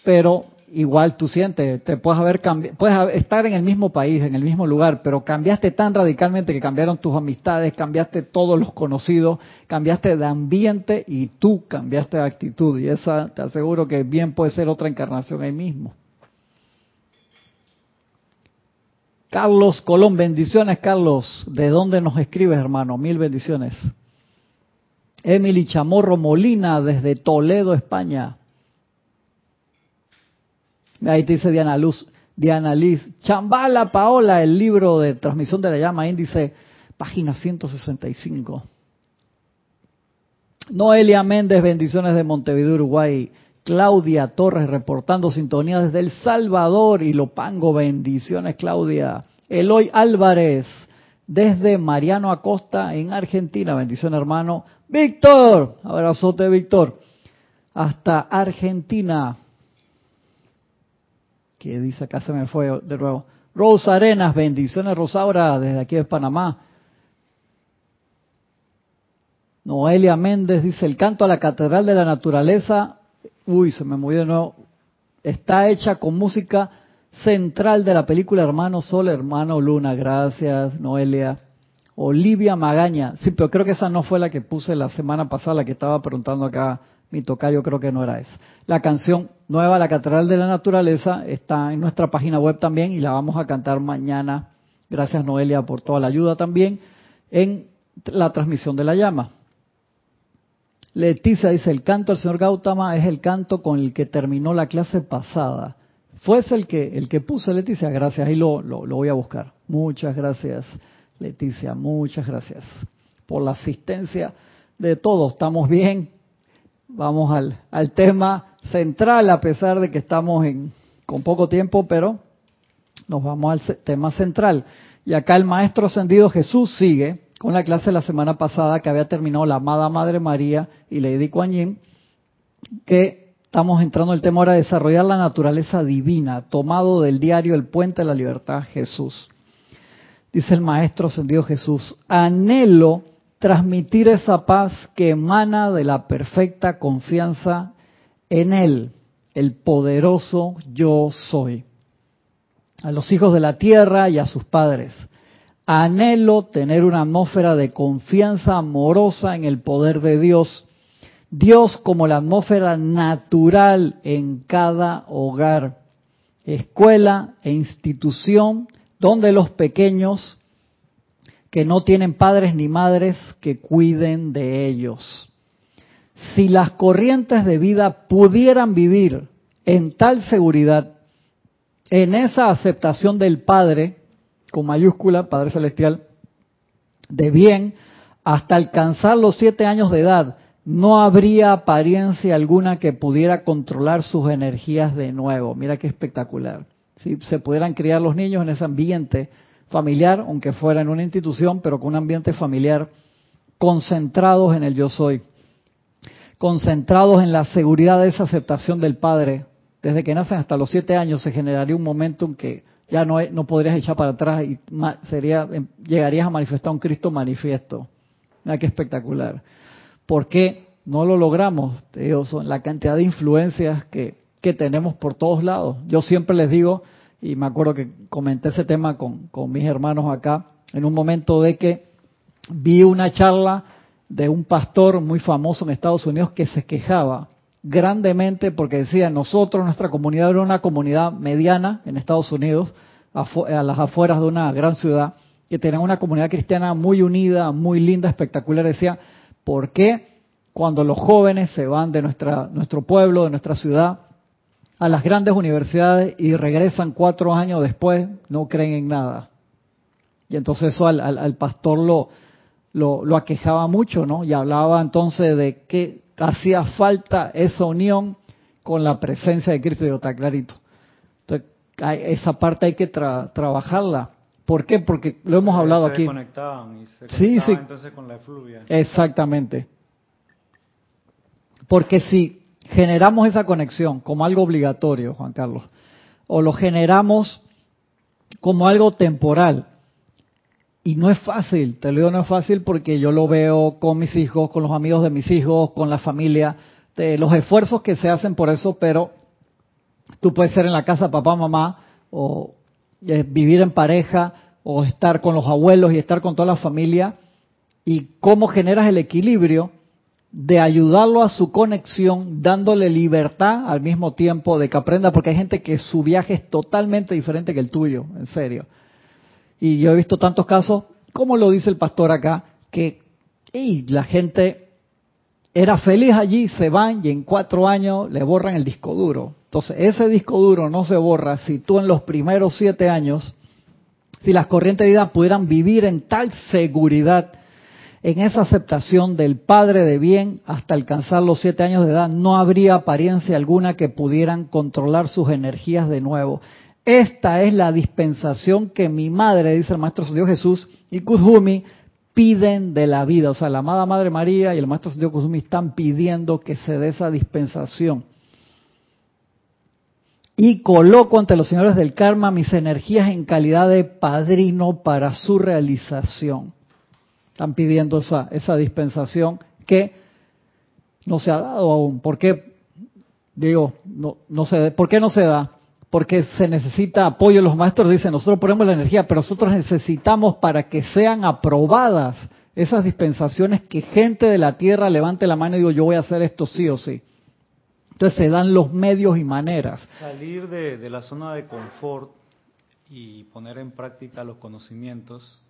pero igual tú sientes, te puedes haber puedes estar en el mismo país, en el mismo lugar, pero cambiaste tan radicalmente que cambiaron tus amistades, cambiaste todos los conocidos, cambiaste de ambiente y tú cambiaste de actitud y esa te aseguro que bien puede ser otra encarnación ahí mismo. Carlos Colón, bendiciones Carlos, ¿de dónde nos escribes hermano? Mil bendiciones. Emily Chamorro Molina desde Toledo, España. Ahí te dice Diana Luz, Diana Liz. Chambala Paola, el libro de transmisión de la llama, índice, página 165. Noelia Méndez, bendiciones de Montevideo, Uruguay. Claudia Torres, reportando sintonía desde El Salvador y Lopango, bendiciones Claudia. Eloy Álvarez, desde Mariano Acosta, en Argentina, bendiciones hermano. Víctor, abrazote Víctor. Hasta Argentina. Que dice acá se me fue de nuevo. Rosa Arenas, bendiciones Rosaura desde aquí de Panamá. Noelia Méndez dice, el canto a la Catedral de la Naturaleza, uy, se me movió de nuevo, está hecha con música central de la película Hermano Sol, Hermano Luna. Gracias, Noelia. Olivia Magaña. Sí, pero creo que esa no fue la que puse la semana pasada, la que estaba preguntando acá mi tocayo, creo que no era esa. La canción nueva, La Catedral de la Naturaleza, está en nuestra página web también y la vamos a cantar mañana. Gracias, Noelia, por toda la ayuda también en la transmisión de la llama. Leticia dice, el canto al señor Gautama es el canto con el que terminó la clase pasada. Fue ese el que, el que puse Leticia, gracias, ahí lo, lo, voy a buscar. Muchas gracias, Leticia, muchas gracias por la asistencia de todos. ¿Estamos bien? Vamos al, al tema central, a pesar de que estamos en, con poco tiempo, pero nos vamos al tema central. Y acá el Maestro Ascendido Jesús sigue con la clase de la semana pasada que había terminado la amada Madre María y Lady Kuan Yin, que estamos entrando en el tema ahora de desarrollar la naturaleza divina, tomado del diario El Puente de la Libertad Jesús. Dice el Maestro Ascendido Jesús, anhelo transmitir esa paz que emana de la perfecta confianza en Él, el poderoso yo soy, a los hijos de la tierra y a sus padres Anhelo tener una atmósfera de confianza amorosa en el poder de Dios. Dios como la atmósfera natural en cada hogar, escuela e institución donde los pequeños que no tienen padres ni madres que cuiden de ellos. Si las corrientes de vida pudieran vivir en tal seguridad, en esa aceptación del Padre, con mayúscula, Padre Celestial, de bien, hasta alcanzar los siete años de edad, no habría apariencia alguna que pudiera controlar sus energías de nuevo. Mira qué espectacular. Si se pudieran criar los niños en ese ambiente familiar, aunque fuera en una institución, pero con un ambiente familiar, concentrados en el yo soy, concentrados en la seguridad de esa aceptación del Padre, desde que nacen hasta los siete años se generaría un momento en que ya no, no podrías echar para atrás y sería, em, llegarías a manifestar un Cristo manifiesto. Mira qué espectacular. ¿Por qué no lo logramos? son la cantidad de influencias que, que tenemos por todos lados. Yo siempre les digo, y me acuerdo que comenté ese tema con, con mis hermanos acá, en un momento de que vi una charla de un pastor muy famoso en Estados Unidos que se quejaba grandemente porque decía, nosotros, nuestra comunidad era una comunidad mediana en Estados Unidos, a las afueras de una gran ciudad, que tenía una comunidad cristiana muy unida, muy linda, espectacular. Decía, ¿por qué cuando los jóvenes se van de nuestra, nuestro pueblo, de nuestra ciudad, a las grandes universidades y regresan cuatro años después, no creen en nada? Y entonces eso al, al, pastor lo, lo, lo, aquejaba mucho, ¿no? Y hablaba entonces de qué, hacía falta esa unión con la presencia de Cristo, y está clarito. Entonces, esa parte hay que trabajarla. ¿Por qué? Porque lo hemos hablado aquí. y se sí, sí. entonces con la efluvia. Exactamente. Porque si generamos esa conexión como algo obligatorio, Juan Carlos, o lo generamos como algo temporal, y no es fácil, te lo digo, no es fácil porque yo lo veo con mis hijos, con los amigos de mis hijos, con la familia, de los esfuerzos que se hacen por eso, pero tú puedes ser en la casa papá, mamá, o vivir en pareja, o estar con los abuelos y estar con toda la familia, y cómo generas el equilibrio de ayudarlo a su conexión, dándole libertad al mismo tiempo de que aprenda, porque hay gente que su viaje es totalmente diferente que el tuyo, en serio. Y yo he visto tantos casos, como lo dice el pastor acá, que la gente era feliz allí, se van y en cuatro años le borran el disco duro. Entonces, ese disco duro no se borra si tú en los primeros siete años, si las corrientes de vida pudieran vivir en tal seguridad, en esa aceptación del Padre de bien hasta alcanzar los siete años de edad, no habría apariencia alguna que pudieran controlar sus energías de nuevo. Esta es la dispensación que mi madre, dice el Maestro Dios Jesús, y Kuzumi piden de la vida. O sea, la amada Madre María y el Maestro Dios Kuzumi están pidiendo que se dé esa dispensación. y coloco ante los señores del karma mis energías en calidad de padrino para su realización. Están pidiendo esa, esa dispensación que no se ha dado aún. ¿Por qué? Digo, no, no se, ¿por qué no se da? Porque se necesita apoyo. Los maestros dicen, nosotros ponemos la energía, pero nosotros necesitamos para que sean aprobadas esas dispensaciones que gente de la tierra levante la mano y digo, yo voy a hacer esto sí o sí. Entonces se dan los medios y maneras. Salir de, la zona de confort y poner en práctica los conocimientos.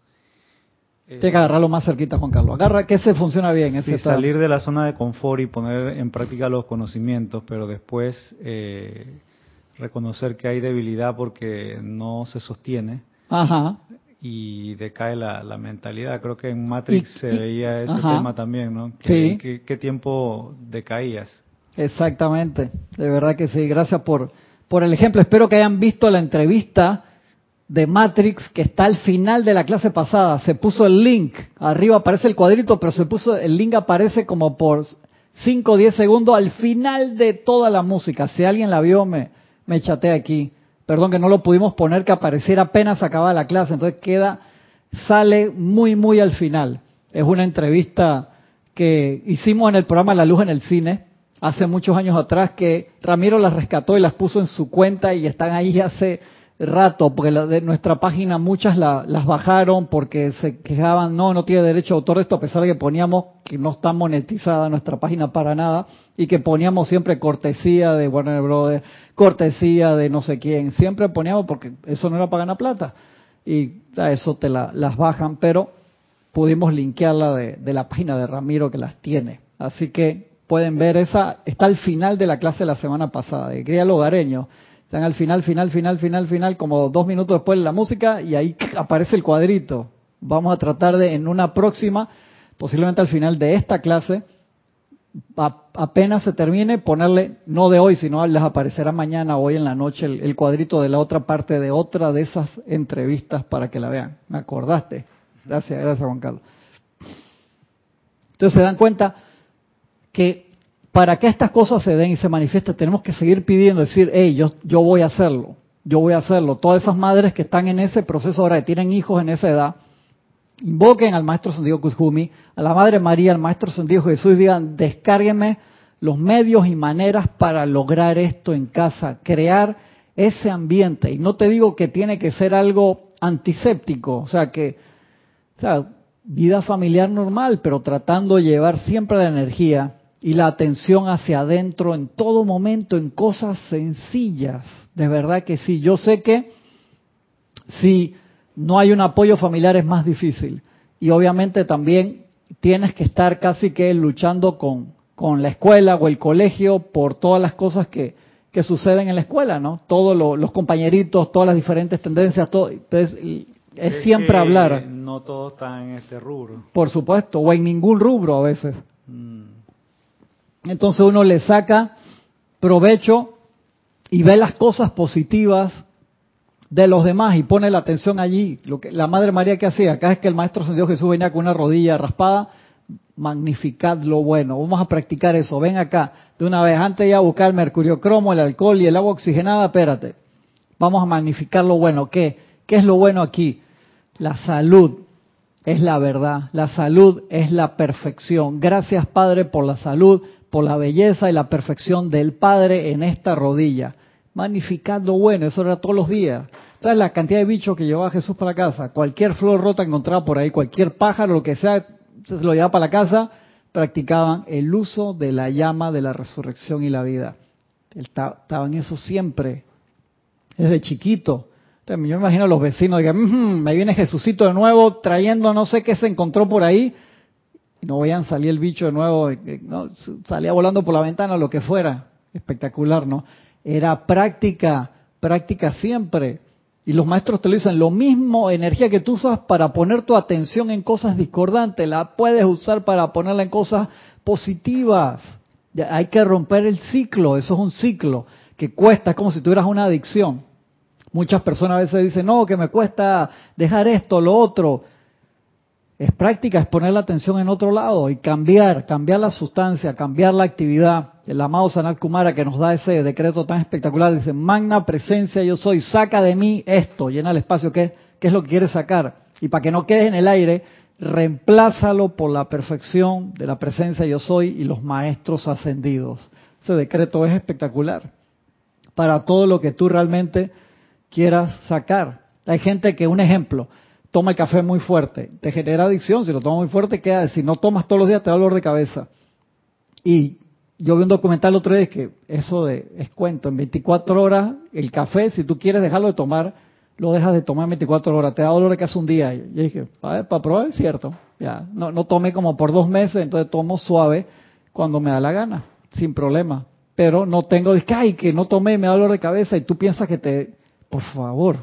Eh, Tienes que agarrarlo más cerquita, Juan Carlos. Agarra que se funciona bien. Ese salir de la zona de confort y poner en práctica los conocimientos, pero después eh, reconocer que hay debilidad porque no se sostiene. Ajá y decae la, la mentalidad. Creo que en Matrix se veía ese tema también, ¿no? ¿Qué, sí. ¿qué, tiempo decaías? Exactamente, de verdad que sí. Gracias por, por el ejemplo. Espero que hayan visto la entrevista de Matrix que está al final de la clase pasada. Se puso el link, arriba aparece el cuadrito, pero se puso el link aparece como por 5 o 10 segundos al final de toda la música. Si alguien la vio, me, me aquí. Perdón que no lo pudimos poner que apareciera apenas acababa la clase, entonces queda, sale muy, muy al final. Es una entrevista que hicimos en el programa La Luz en el Cine, hace muchos años atrás que Ramiro las rescató y las puso en su cuenta y están ahí hace rato, porque de nuestra página muchas las bajaron porque se quejaban, no, no tiene derecho a autor esto, a pesar de que poníamos que no está monetizada nuestra página para nada y que poníamos siempre cortesía de Warner Brothers, cortesía de no sé quién, siempre poníamos porque eso no era para ganar plata y a eso te las bajan, pero pudimos linkearla de, de la página de Ramiro que las tiene. Así que pueden ver esa, está al final de la clase de la semana pasada, de Cría Logareño. Están al final, final, final, final, final, como dos minutos después de la música y ahí aparece el cuadrito. Vamos a tratar de, en una próxima, posiblemente al final de esta clase, apenas se termine, ponerle, no de hoy, sino les aparecerá mañana hoy en la noche el, cuadrito de la otra parte de otra de esas entrevistas para que la vean. ¿Me acordaste? Gracias, gracias Juan Carlos. Entonces se dan cuenta que para que estas cosas se den y se manifiesten, tenemos que seguir pidiendo, decir, hey, yo, yo voy a hacerlo, yo voy a hacerlo. Todas esas madres que están en ese proceso ahora, que tienen hijos en esa edad, invoquen al Maestro Sendido Kuzhumi, a la Madre María, al Maestro Sendido Jesús, y digan, descárguenme los medios y maneras para lograr esto en casa, crear ese ambiente. Y no te digo que tiene que ser algo antiséptico, o sea, que, o sea, vida familiar normal, pero tratando de llevar siempre la energía y la atención hacia adentro en todo momento, en cosas sencillas. De verdad que sí. Yo sé que si no hay un apoyo familiar es más difícil. Y obviamente también tienes que estar casi que luchando con, con la escuela o el colegio por todas las cosas que, que suceden en la escuela, ¿no? Todos los compañeritos, todas las diferentes tendencias, todo. Entonces, es, siempre hablar. No todos están en ese rubro. Por supuesto, o en ningún rubro a veces. Mm. Entonces uno le saca provecho y ve las cosas positivas de los demás y pone la atención allí. Lo que la Madre María que hacía, acá es que el Maestro Dios Jesús venía con una rodilla raspada, magnificad lo bueno. Vamos a practicar eso. Ven acá, de una vez, antes de a buscar el mercurio cromo, el alcohol y el agua oxigenada, espérate. Vamos a magnificar lo bueno. ¿Qué? ¿Qué es lo bueno aquí? La salud es la verdad. La salud es la perfección. Gracias, Padre, por la salud, por la belleza y la perfección del Padre en esta rodilla. Magnificad lo bueno, eso era todos los días. Entonces la cantidad de bichos que llevaba Jesús para casa, cualquier flor rota encontraba por ahí, cualquier pájaro, lo que sea, se lo llevaba para la casa, practicaban el uso de la llama de la resurrección y la vida. Estaban eso siempre, desde chiquito. Yo imagino a los vecinos, digan, me viene Jesucito de nuevo trayendo no sé qué se encontró por ahí, no veían salir el bicho de nuevo, ¿no? salía volando por la ventana, lo que fuera. Espectacular, ¿no? Era práctica, práctica siempre. Y los maestros te lo dicen, lo mismo energía que tú usas para poner tu atención en cosas discordantes, la puedes usar para ponerla en cosas positivas. hay que romper el ciclo, eso es un ciclo que cuesta, es como si tuvieras una adicción. Muchas personas a veces dicen, no, que me cuesta dejar esto, lo otro es práctica, es poner la atención en otro lado y cambiar, cambiar la sustancia, cambiar la actividad. El amado Sanat Kumara que nos da ese decreto tan espectacular dice, magna presencia yo soy, saca de mí esto, llena el espacio, ¿qué, qué es lo que quieres sacar? Y para que no quede en el aire, reemplázalo por la perfección de la presencia yo soy y los maestros ascendidos. Ese decreto es espectacular para todo lo que tú realmente quieras sacar. Hay gente que, un ejemplo, toma el café muy fuerte, te genera adicción, si lo tomas muy fuerte, queda, si no tomas todos los días te da dolor de cabeza. Y yo vi un documental otro día que eso de, es cuento, en 24 horas el café, si tú quieres dejarlo de tomar, lo dejas de tomar en 24 horas, te da dolor de cabeza un día. Y yo dije, para probar es cierto, ya, no, no tomé como por dos meses, entonces tomo suave cuando me da la gana, sin problema. Pero no tengo, ay, que no tomé, me da dolor de cabeza y tú piensas que te, por favor,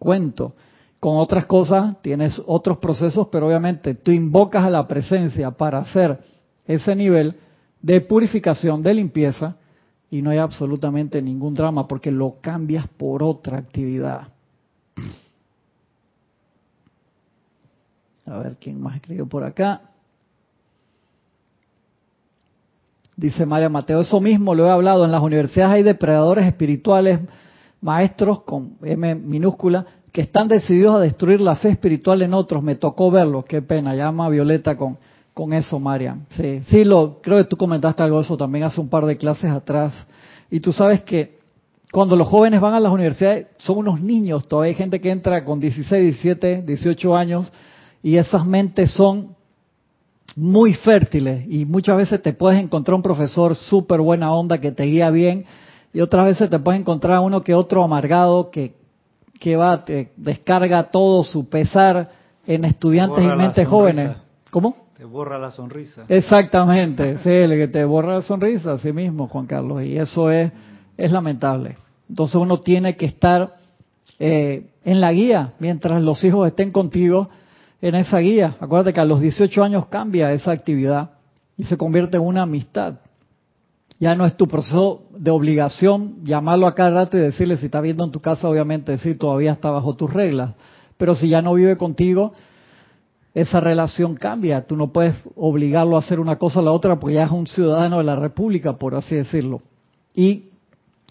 cuento con otras cosas, tienes otros procesos, pero obviamente tú invocas a la presencia para hacer ese nivel de purificación, de limpieza, y no hay absolutamente ningún drama porque lo cambias por otra actividad. A ver quién más escribió por acá. Dice María Mateo, eso mismo lo he hablado, en las universidades hay depredadores espirituales, maestros con M minúscula, que están decididos a destruir la fe espiritual en otros. Me tocó verlo, qué pena. Llama a Violeta con, con eso, Marian. Sí, sí, lo, creo que tú comentaste algo de eso también hace un par de clases atrás. Y tú sabes que cuando los jóvenes van a las universidades son unos niños, todavía hay gente que entra con 16, 17, 18 años y esas mentes son muy fértiles y muchas veces te puedes encontrar un profesor súper buena onda que te guía bien y otras veces te puedes encontrar uno que otro amargado que que va, te descarga todo su pesar en estudiantes y mentes jóvenes. ¿Cómo? Te borra la sonrisa. Exactamente, sí, el que te borra la sonrisa, así mismo, Juan Carlos, y eso es, es lamentable. Entonces uno tiene que estar eh, en la guía mientras los hijos estén contigo en esa guía. Acuérdate que a los 18 años cambia esa actividad y se convierte en una amistad. Ya no es tu proceso de obligación llamarlo a cada rato y decirle si está viendo en tu casa, obviamente sí, todavía está bajo tus reglas. Pero si ya no vive contigo, esa relación cambia. Tú no puedes obligarlo a hacer una cosa o la otra porque ya es un ciudadano de la República, por así decirlo. Y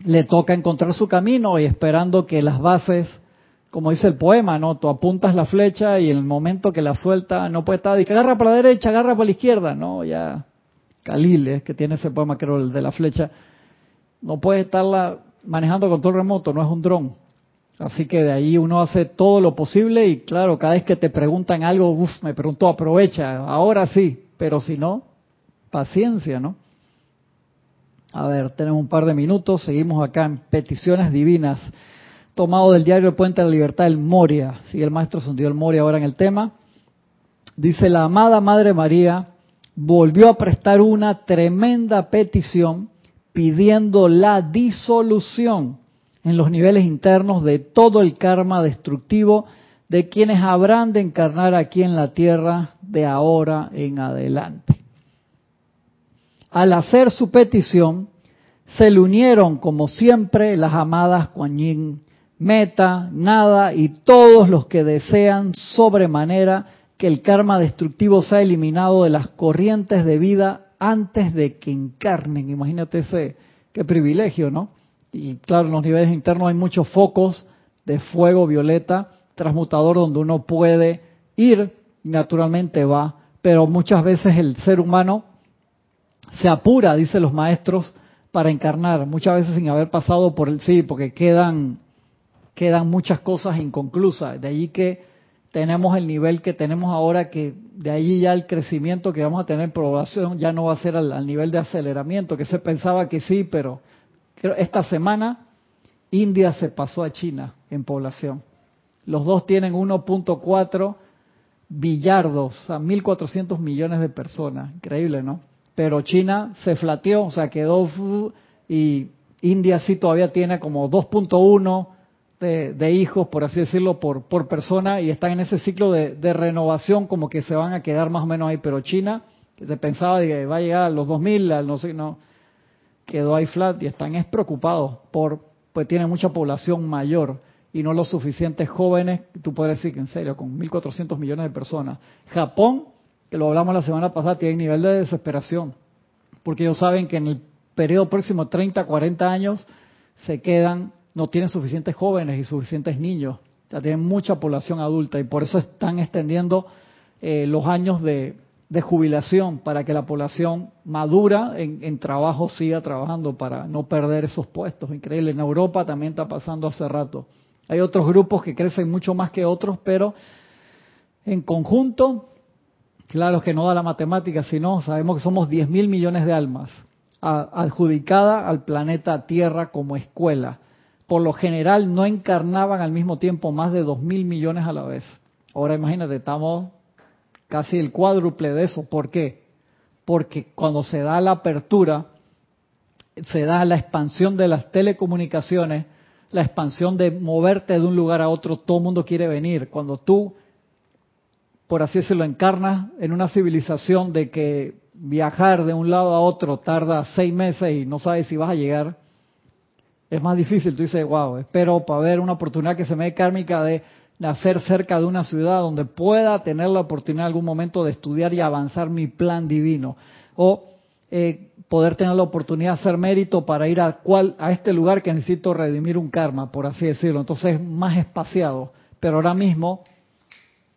le toca encontrar su camino y esperando que las bases, como dice el poema, ¿no? Tú apuntas la flecha y en el momento que la suelta no puede estar, que agarra para la derecha, agarra para la izquierda, no, ya Caliles, que tiene ese poema, creo, el de la flecha, no puede estarla manejando con control remoto, no es un dron. Así que de ahí uno hace todo lo posible y claro, cada vez que te preguntan algo, uff, me preguntó, aprovecha, ahora sí, pero si no, paciencia, ¿no? A ver, tenemos un par de minutos, seguimos acá en peticiones divinas, tomado del diario Puente de la Libertad, el Moria, sigue el maestro Santiago el Moria ahora en el tema. Dice la amada Madre María, volvió a prestar una tremenda petición pidiendo la disolución en los niveles internos de todo el karma destructivo de quienes habrán de encarnar aquí en la tierra de ahora en adelante. Al hacer su petición, se le unieron, como siempre, las amadas Kuan Yin, Meta, Nada y todos los que desean sobremanera que el karma destructivo sea eliminado de las corrientes de vida antes de que encarnen. Imagínate ese, qué privilegio, ¿no? Y claro, en los niveles internos hay muchos focos de fuego violeta transmutador donde uno puede ir y naturalmente va, pero muchas veces el ser humano se apura, dicen los maestros, para encarnar, muchas veces sin haber pasado por el sí, porque quedan quedan muchas cosas inconclusas, de allí que tenemos el nivel que tenemos ahora, que de ahí ya el crecimiento que vamos a tener en población ya no va a ser al, nivel de aceleramiento, que se pensaba que sí, pero esta semana India se pasó a China en población. Los dos tienen 1.4 billardos, a 1.400 millones de personas. Increíble, ¿no? Pero China se flateó, o sea, quedó... Y India sí todavía tiene como 2.1 de, hijos, por así decirlo, por, por persona y están en ese ciclo de, renovación como que se van a quedar más o menos ahí. Pero China, que se pensaba que va a llegar a los 2000, al no sé, quedó ahí flat y están es preocupados por, pues tiene mucha población mayor y no los suficientes jóvenes, tú puedes decir que en serio, con 1.400 millones de personas. Japón, que lo hablamos la semana pasada, tiene nivel de desesperación, porque ellos saben que en el periodo próximo, 30, 40 años, se quedan, no tienen suficientes jóvenes y suficientes niños, ya tienen mucha población adulta y por eso están extendiendo eh, los años de, jubilación para que la población madura en, trabajo siga trabajando para no perder esos puestos. Increíble. En Europa también está pasando hace rato. Hay otros grupos que crecen mucho más que otros, pero en conjunto, claro que no da la matemática, sino sabemos que somos 10 mil millones de almas adjudicada al planeta Tierra como escuela. Por lo general no encarnaban al mismo tiempo más de 2 mil millones a la vez. Ahora imagínate, estamos casi el cuádruple de eso. ¿Por qué? Porque cuando se da la apertura, se da la expansión de las telecomunicaciones, la expansión de moverte de un lugar a otro, todo el mundo quiere venir. Cuando tú, por así decirlo, encarnas en una civilización de que viajar de un lado a otro tarda seis meses y no sabes si vas a llegar, es más difícil. Tú dices, wow, espero para ver una oportunidad que se me dé kármica de nacer cerca de una ciudad donde pueda tener la oportunidad en algún momento de estudiar y avanzar mi plan divino. O eh, poder tener la oportunidad de hacer mérito para ir a, cual, a este lugar que necesito redimir un karma, por así decirlo. Entonces es más espaciado. Pero ahora mismo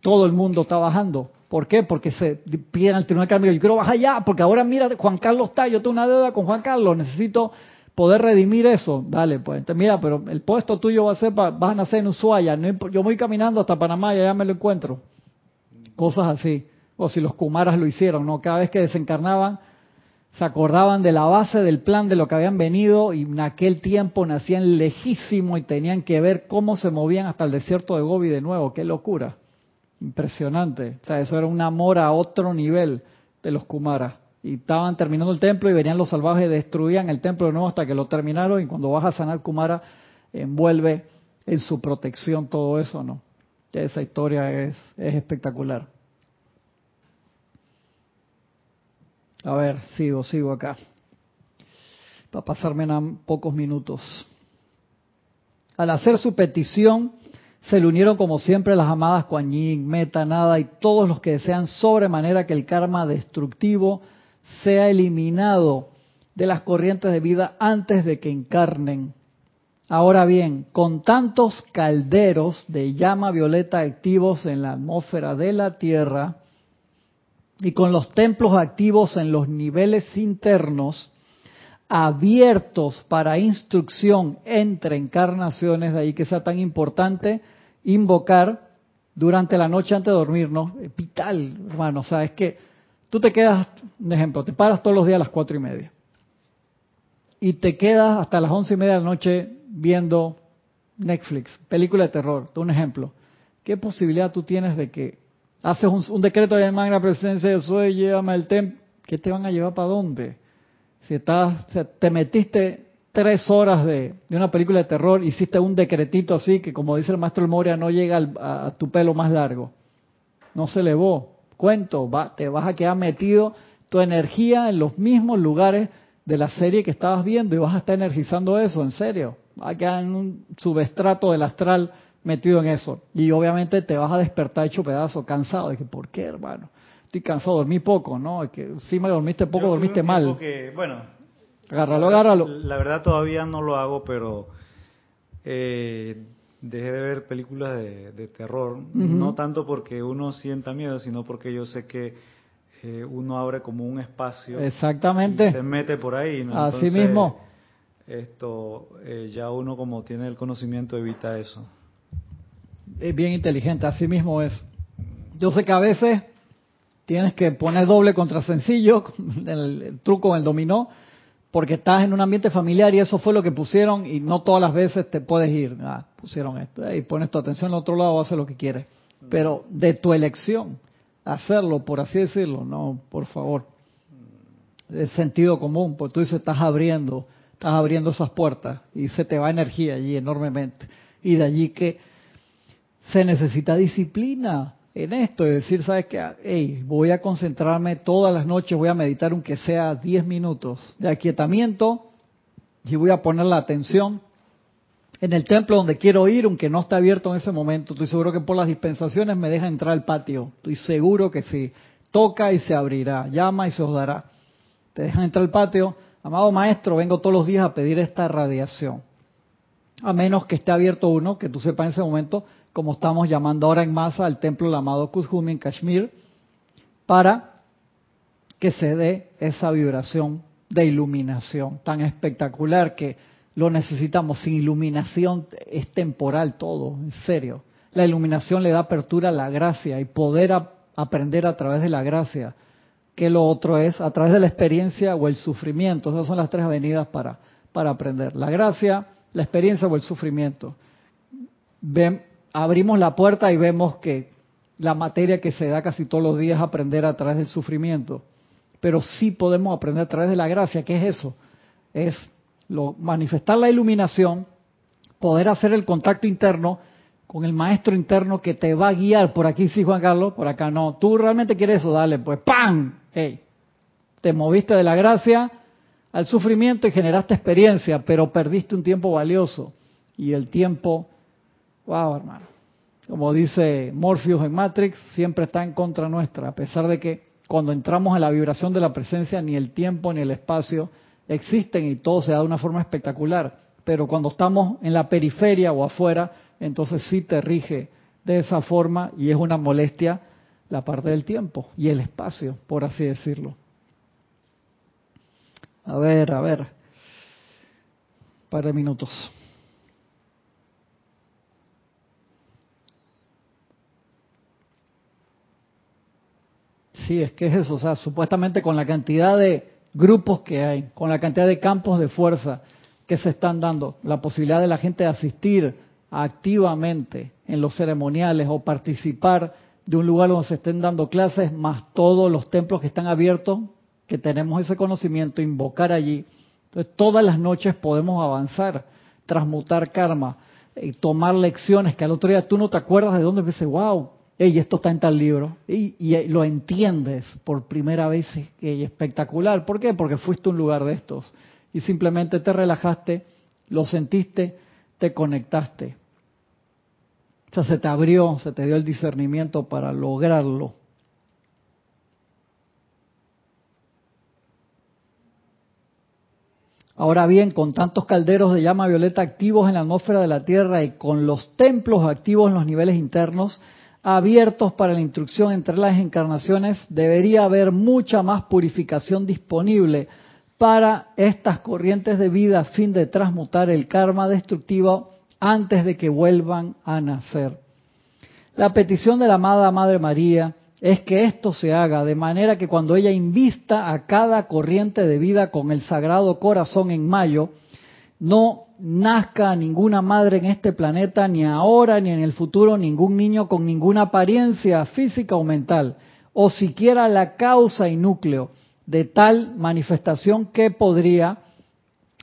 todo el mundo está bajando. ¿Por qué? Porque se piden al tribunal karma, yo quiero bajar ya, porque ahora mira, Juan Carlos está, yo tengo una deuda con Juan Carlos, necesito poder redimir eso, dale, pues, mira, pero el puesto tuyo va a ser, vas a nacer en Ushuaia, yo voy caminando hasta Panamá y allá me lo encuentro. Cosas así. O si los Kumaras lo hicieron, ¿no? Cada vez que desencarnaban, se acordaban de la base del plan de lo que habían venido y en aquel tiempo nacían lejísimo y tenían que ver cómo se movían hasta el desierto de Gobi de nuevo. ¡Qué locura! Impresionante. O sea, eso era un amor a otro nivel de los Kumaras y estaban terminando el templo y venían los salvajes, destruían el templo de nuevo hasta que lo terminaron y cuando baja Sanat Kumara envuelve en su protección todo eso, ¿no? Esa historia es, es espectacular. A ver, sigo, sigo acá. Para pasarme en pocos minutos. Al hacer su petición, se le unieron como siempre las amadas Kuan Yin, Meta, Nada y todos los que desean sobremanera que el karma destructivo sea eliminado de las corrientes de vida antes de que encarnen. Ahora bien, con tantos calderos de llama violeta activos en la atmósfera de la Tierra y con los templos activos en los niveles internos, abiertos para instrucción entre encarnaciones, de ahí que sea tan importante invocar durante la noche antes de dormirnos, vital, hermano, o sea, es que Tú te quedas, un ejemplo, te paras todos los días a las cuatro y media y te quedas hasta las once y media de la noche viendo Netflix, película de terror, un ejemplo. ¿Qué posibilidad tú tienes de que haces un, decreto de magna presencia de soy, llévame al templo? ¿Qué te van a llevar para dónde? Si estás, te metiste tres horas de, una película de terror, hiciste un decretito así que, como dice el maestro Moria, no llega a, a tu pelo más largo. No se elevó cuento, te vas a quedar metido tu energía en los mismos lugares de la serie que estabas viendo y vas a estar energizando eso, en serio. Vas a quedar en un subestrato del astral metido en eso. Y obviamente te vas a despertar hecho pedazo, cansado. De que, ¿por qué, hermano? Estoy cansado, dormí poco, ¿no? Es que si me dormiste poco, dormiste mal. bueno, agárralo, agárralo. La verdad todavía no lo hago, pero eh, dejé de ver películas de, terror, no tanto porque uno sienta miedo, sino porque yo sé que eh, uno abre como un espacio. Exactamente. Y se mete por ahí. ¿no? Así mismo. Esto, eh, ya uno como tiene el conocimiento evita eso. Es bien inteligente, así mismo es. Yo sé que a veces tienes que poner doble contra sencillo, el, el truco en el dominó, porque estás en un ambiente familiar y eso fue lo que pusieron y no todas las veces te puedes ir. Ah, pusieron esto y pones tu atención al otro lado, haces lo que quieres. Pero de tu elección, hacerlo, por así decirlo, no, por favor. Es sentido común, porque tú dices, estás abriendo, estás abriendo esas puertas y se te va energía allí enormemente. Y de allí que se necesita disciplina en esto, es decir, ¿sabes qué? Hey, voy a concentrarme todas las noches, voy a meditar aunque sea 10 minutos de aquietamiento y voy a poner la atención en el templo donde quiero ir, aunque no está abierto en ese momento. Estoy seguro que por las dispensaciones me deja entrar al patio. Estoy seguro que sí. Toca y se abrirá. Llama y se os dará. Te dejan entrar al patio. Amado maestro, vengo todos los días a pedir esta radiación. A menos que esté abierto uno, que tú sepas en ese momento, como estamos llamando ahora en masa al templo del amado Kuzhumi en Kashmir, para que se dé esa vibración de iluminación tan espectacular que lo necesitamos. Sin iluminación es temporal todo, en serio. La iluminación le da apertura a la gracia y poder aprender a través de la gracia, que lo otro es a través de la experiencia o el sufrimiento. Esas son las tres avenidas para, para aprender. La gracia, la experiencia o el sufrimiento. Ven, abrimos la puerta y vemos que la materia que se da casi todos los días aprender a través del sufrimiento. Pero sí podemos aprender a través de la gracia. ¿Qué es eso? Es lo, manifestar la iluminación, poder hacer el contacto interno con el maestro interno que te va a guiar. Por aquí sí, Juan Carlos, por acá no. Tú realmente quieres eso, dale, pues ¡pam! Hey, te moviste de la gracia al sufrimiento y generaste experiencia, pero perdiste un tiempo valioso. Y el tiempo, wow, hermano. Como dice Morpheus en Matrix, siempre está en contra nuestra, a pesar de que cuando entramos en la vibración de la presencia, ni el tiempo ni el espacio existen y todo se da de una forma espectacular, pero cuando estamos en la periferia o afuera, entonces sí te rige de esa forma y es una molestia la parte del tiempo y el espacio, por así decirlo. A ver, a ver. Un par de minutos. Sí, es que es eso, o sea, supuestamente con la cantidad de grupos que hay, con la cantidad de campos de fuerza que se están dando, la posibilidad de la gente asistir activamente en los ceremoniales o participar de un lugar donde se estén dando clases, más todos los templos que están abiertos, que tenemos ese conocimiento, invocar allí. Entonces, todas las noches podemos avanzar, transmutar karma, y tomar lecciones que al otro día tú no te acuerdas de dónde dices, wow, y esto está en tal libro, y, lo entiendes por primera vez, y espectacular. ¿Por qué? Porque fuiste un lugar de estos y simplemente te relajaste, lo sentiste, te conectaste. O sea, se te abrió, se te dio el discernimiento para lograrlo. Ahora bien, con tantos calderos de llama violeta activos en la atmósfera de la Tierra y con los templos activos en los niveles internos, abiertos para la instrucción entre las encarnaciones, debería haber mucha más purificación disponible para estas corrientes de vida a fin de transmutar el karma destructivo antes de que vuelvan a nacer. La petición de la amada Madre María es que esto se haga de manera que cuando ella invista a cada corriente de vida con el Sagrado Corazón en mayo, no nazca ninguna madre en este planeta, ni ahora ni en el futuro, ningún niño con ninguna apariencia física o mental, o siquiera la causa y núcleo de tal manifestación que podría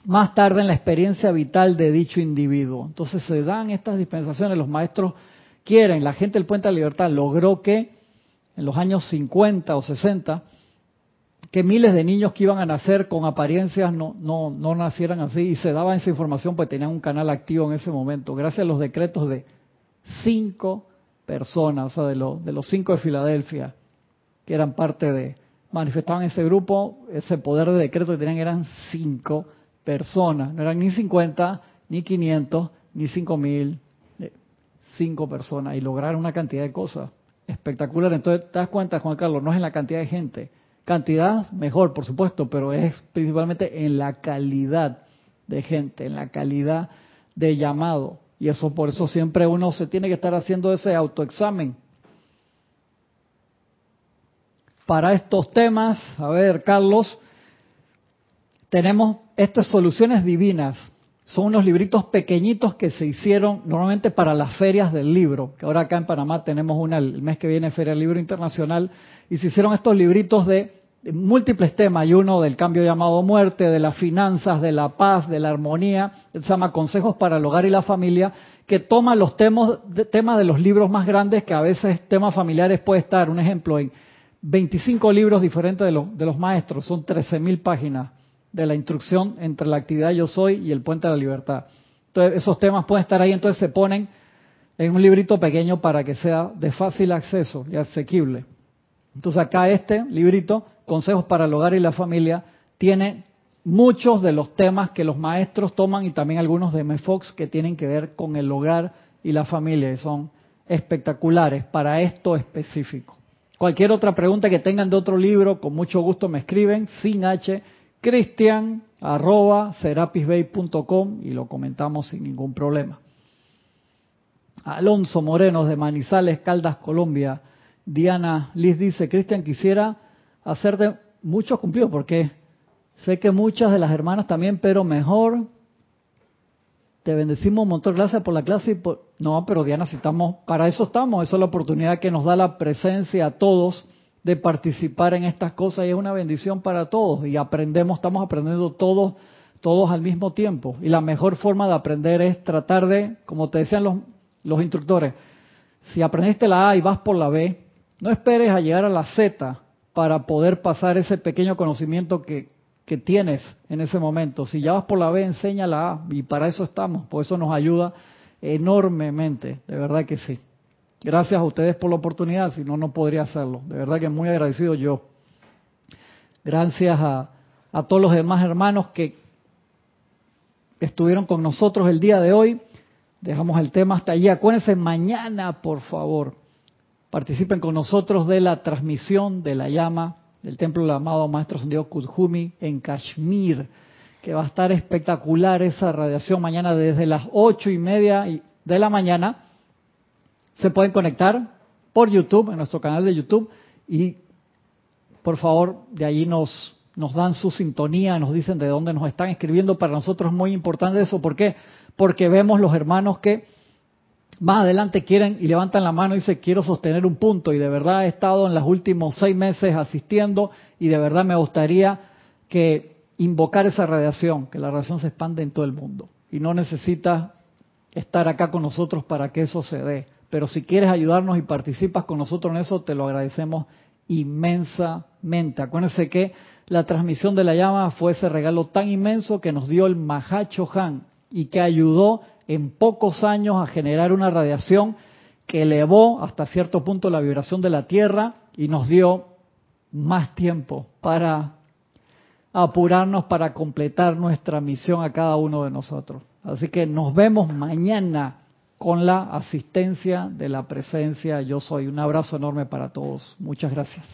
más tarde en la experiencia vital de dicho individuo. Entonces se dan estas dispensaciones, los maestros quieren, la gente del Puente de la Libertad logró que en los años 50 o 60 que miles de niños que iban a nacer con apariencias no, no, no nacieran así y se daba esa información pues tenían un canal activo en ese momento, gracias a los decretos de cinco personas, o sea, de, de los cinco de Filadelfia, que eran parte de, manifestaban ese grupo, ese poder de decreto que tenían eran cinco personas, no eran ni 50, ni 500, ni 5000, eh, cinco personas y lograron una cantidad de cosas espectaculares. Entonces, te das cuenta, Juan Carlos, no es en la cantidad de gente, Cantidad, mejor, por supuesto, pero es principalmente en la calidad de gente, en la calidad de llamado. Y eso por eso siempre uno se tiene que estar haciendo ese autoexamen. Para estos temas, a ver, Carlos, tenemos estas soluciones divinas. Son unos libritos pequeñitos que se hicieron normalmente para las ferias del libro, que ahora acá en Panamá tenemos una el mes que viene, Feria del Libro Internacional, y se hicieron estos libritos de, múltiples temas, y uno del cambio llamado muerte, de las finanzas, de la paz, de la armonía, se llama Consejos para el Hogar y la Familia, que toma los temas de, temas de los libros más grandes, que a veces temas familiares puede estar, un ejemplo, en 25 libros diferentes de, los, de los maestros, son 13.000 páginas de la instrucción entre la actividad yo soy y el puente de la libertad. Entonces, esos temas pueden estar ahí, entonces se ponen en un librito pequeño para que sea de fácil acceso y asequible. Entonces acá este librito, Consejos para el Hogar y la Familia, tiene muchos de los temas que los maestros toman y también algunos de M. Fox que tienen que ver con el hogar y la familia y son espectaculares para esto específico. Cualquier otra pregunta que tengan de otro libro, con mucho gusto me escriben, sin H, cristian arroba serapisbay.com y lo comentamos sin ningún problema. Alonso Moreno de Manizales, Caldas, Colombia. Diana Liz dice, Cristian, quisiera hacerte muchos cumplidos porque sé que muchas de las hermanas también, pero mejor te bendecimos un montón. Gracias por la clase. Y por... No, pero Diana, si estamos, para eso estamos. Esa es la oportunidad que nos da la presencia a todos de participar en estas cosas y es una bendición para todos. Y aprendemos, estamos aprendiendo todos, todos al mismo tiempo. Y la mejor forma de aprender es tratar de, como te decían los, los instructores, si aprendiste la A y vas por la B, no esperes a llegar a la Z para poder pasar ese pequeño conocimiento que, que tienes en ese momento. Si ya vas por la B, enseña la A y para eso estamos, por eso nos ayuda enormemente, de verdad que sí. Gracias a ustedes por la oportunidad, si no, no podría hacerlo. De verdad que muy agradecido yo. Gracias a, a todos los demás hermanos que estuvieron con nosotros el día de hoy. Dejamos el tema hasta allí. Acuérdense mañana, por favor. Participen con nosotros de la transmisión de la llama del templo del amado Maestro Santiago Kudjumi en Kashmir, que va a estar espectacular esa radiación mañana desde las ocho y media de la mañana. Se pueden conectar por YouTube, en nuestro canal de YouTube, y por favor, de allí nos, nos dan su sintonía, nos dicen de dónde nos están escribiendo. Para nosotros es muy importante eso. ¿Por qué? porque vemos los hermanos que más adelante quieren y levantan la mano y dicen quiero sostener un punto y de verdad he estado en los últimos seis meses asistiendo y de verdad me gustaría que invocar esa radiación, que la radiación se expande en todo el mundo y no necesitas estar acá con nosotros para que eso se dé. Pero si quieres ayudarnos y participas con nosotros en eso, te lo agradecemos inmensamente. Acuérdense que la transmisión de la llama fue ese regalo tan inmenso que nos dio el Mahacho Han, y que ayudó en pocos años a generar una radiación que elevó hasta cierto punto la vibración de la Tierra y nos dio más tiempo para apurarnos para completar nuestra misión a cada uno de nosotros. Así que nos vemos mañana con la asistencia de la presencia. Yo soy un abrazo enorme para todos. Muchas gracias.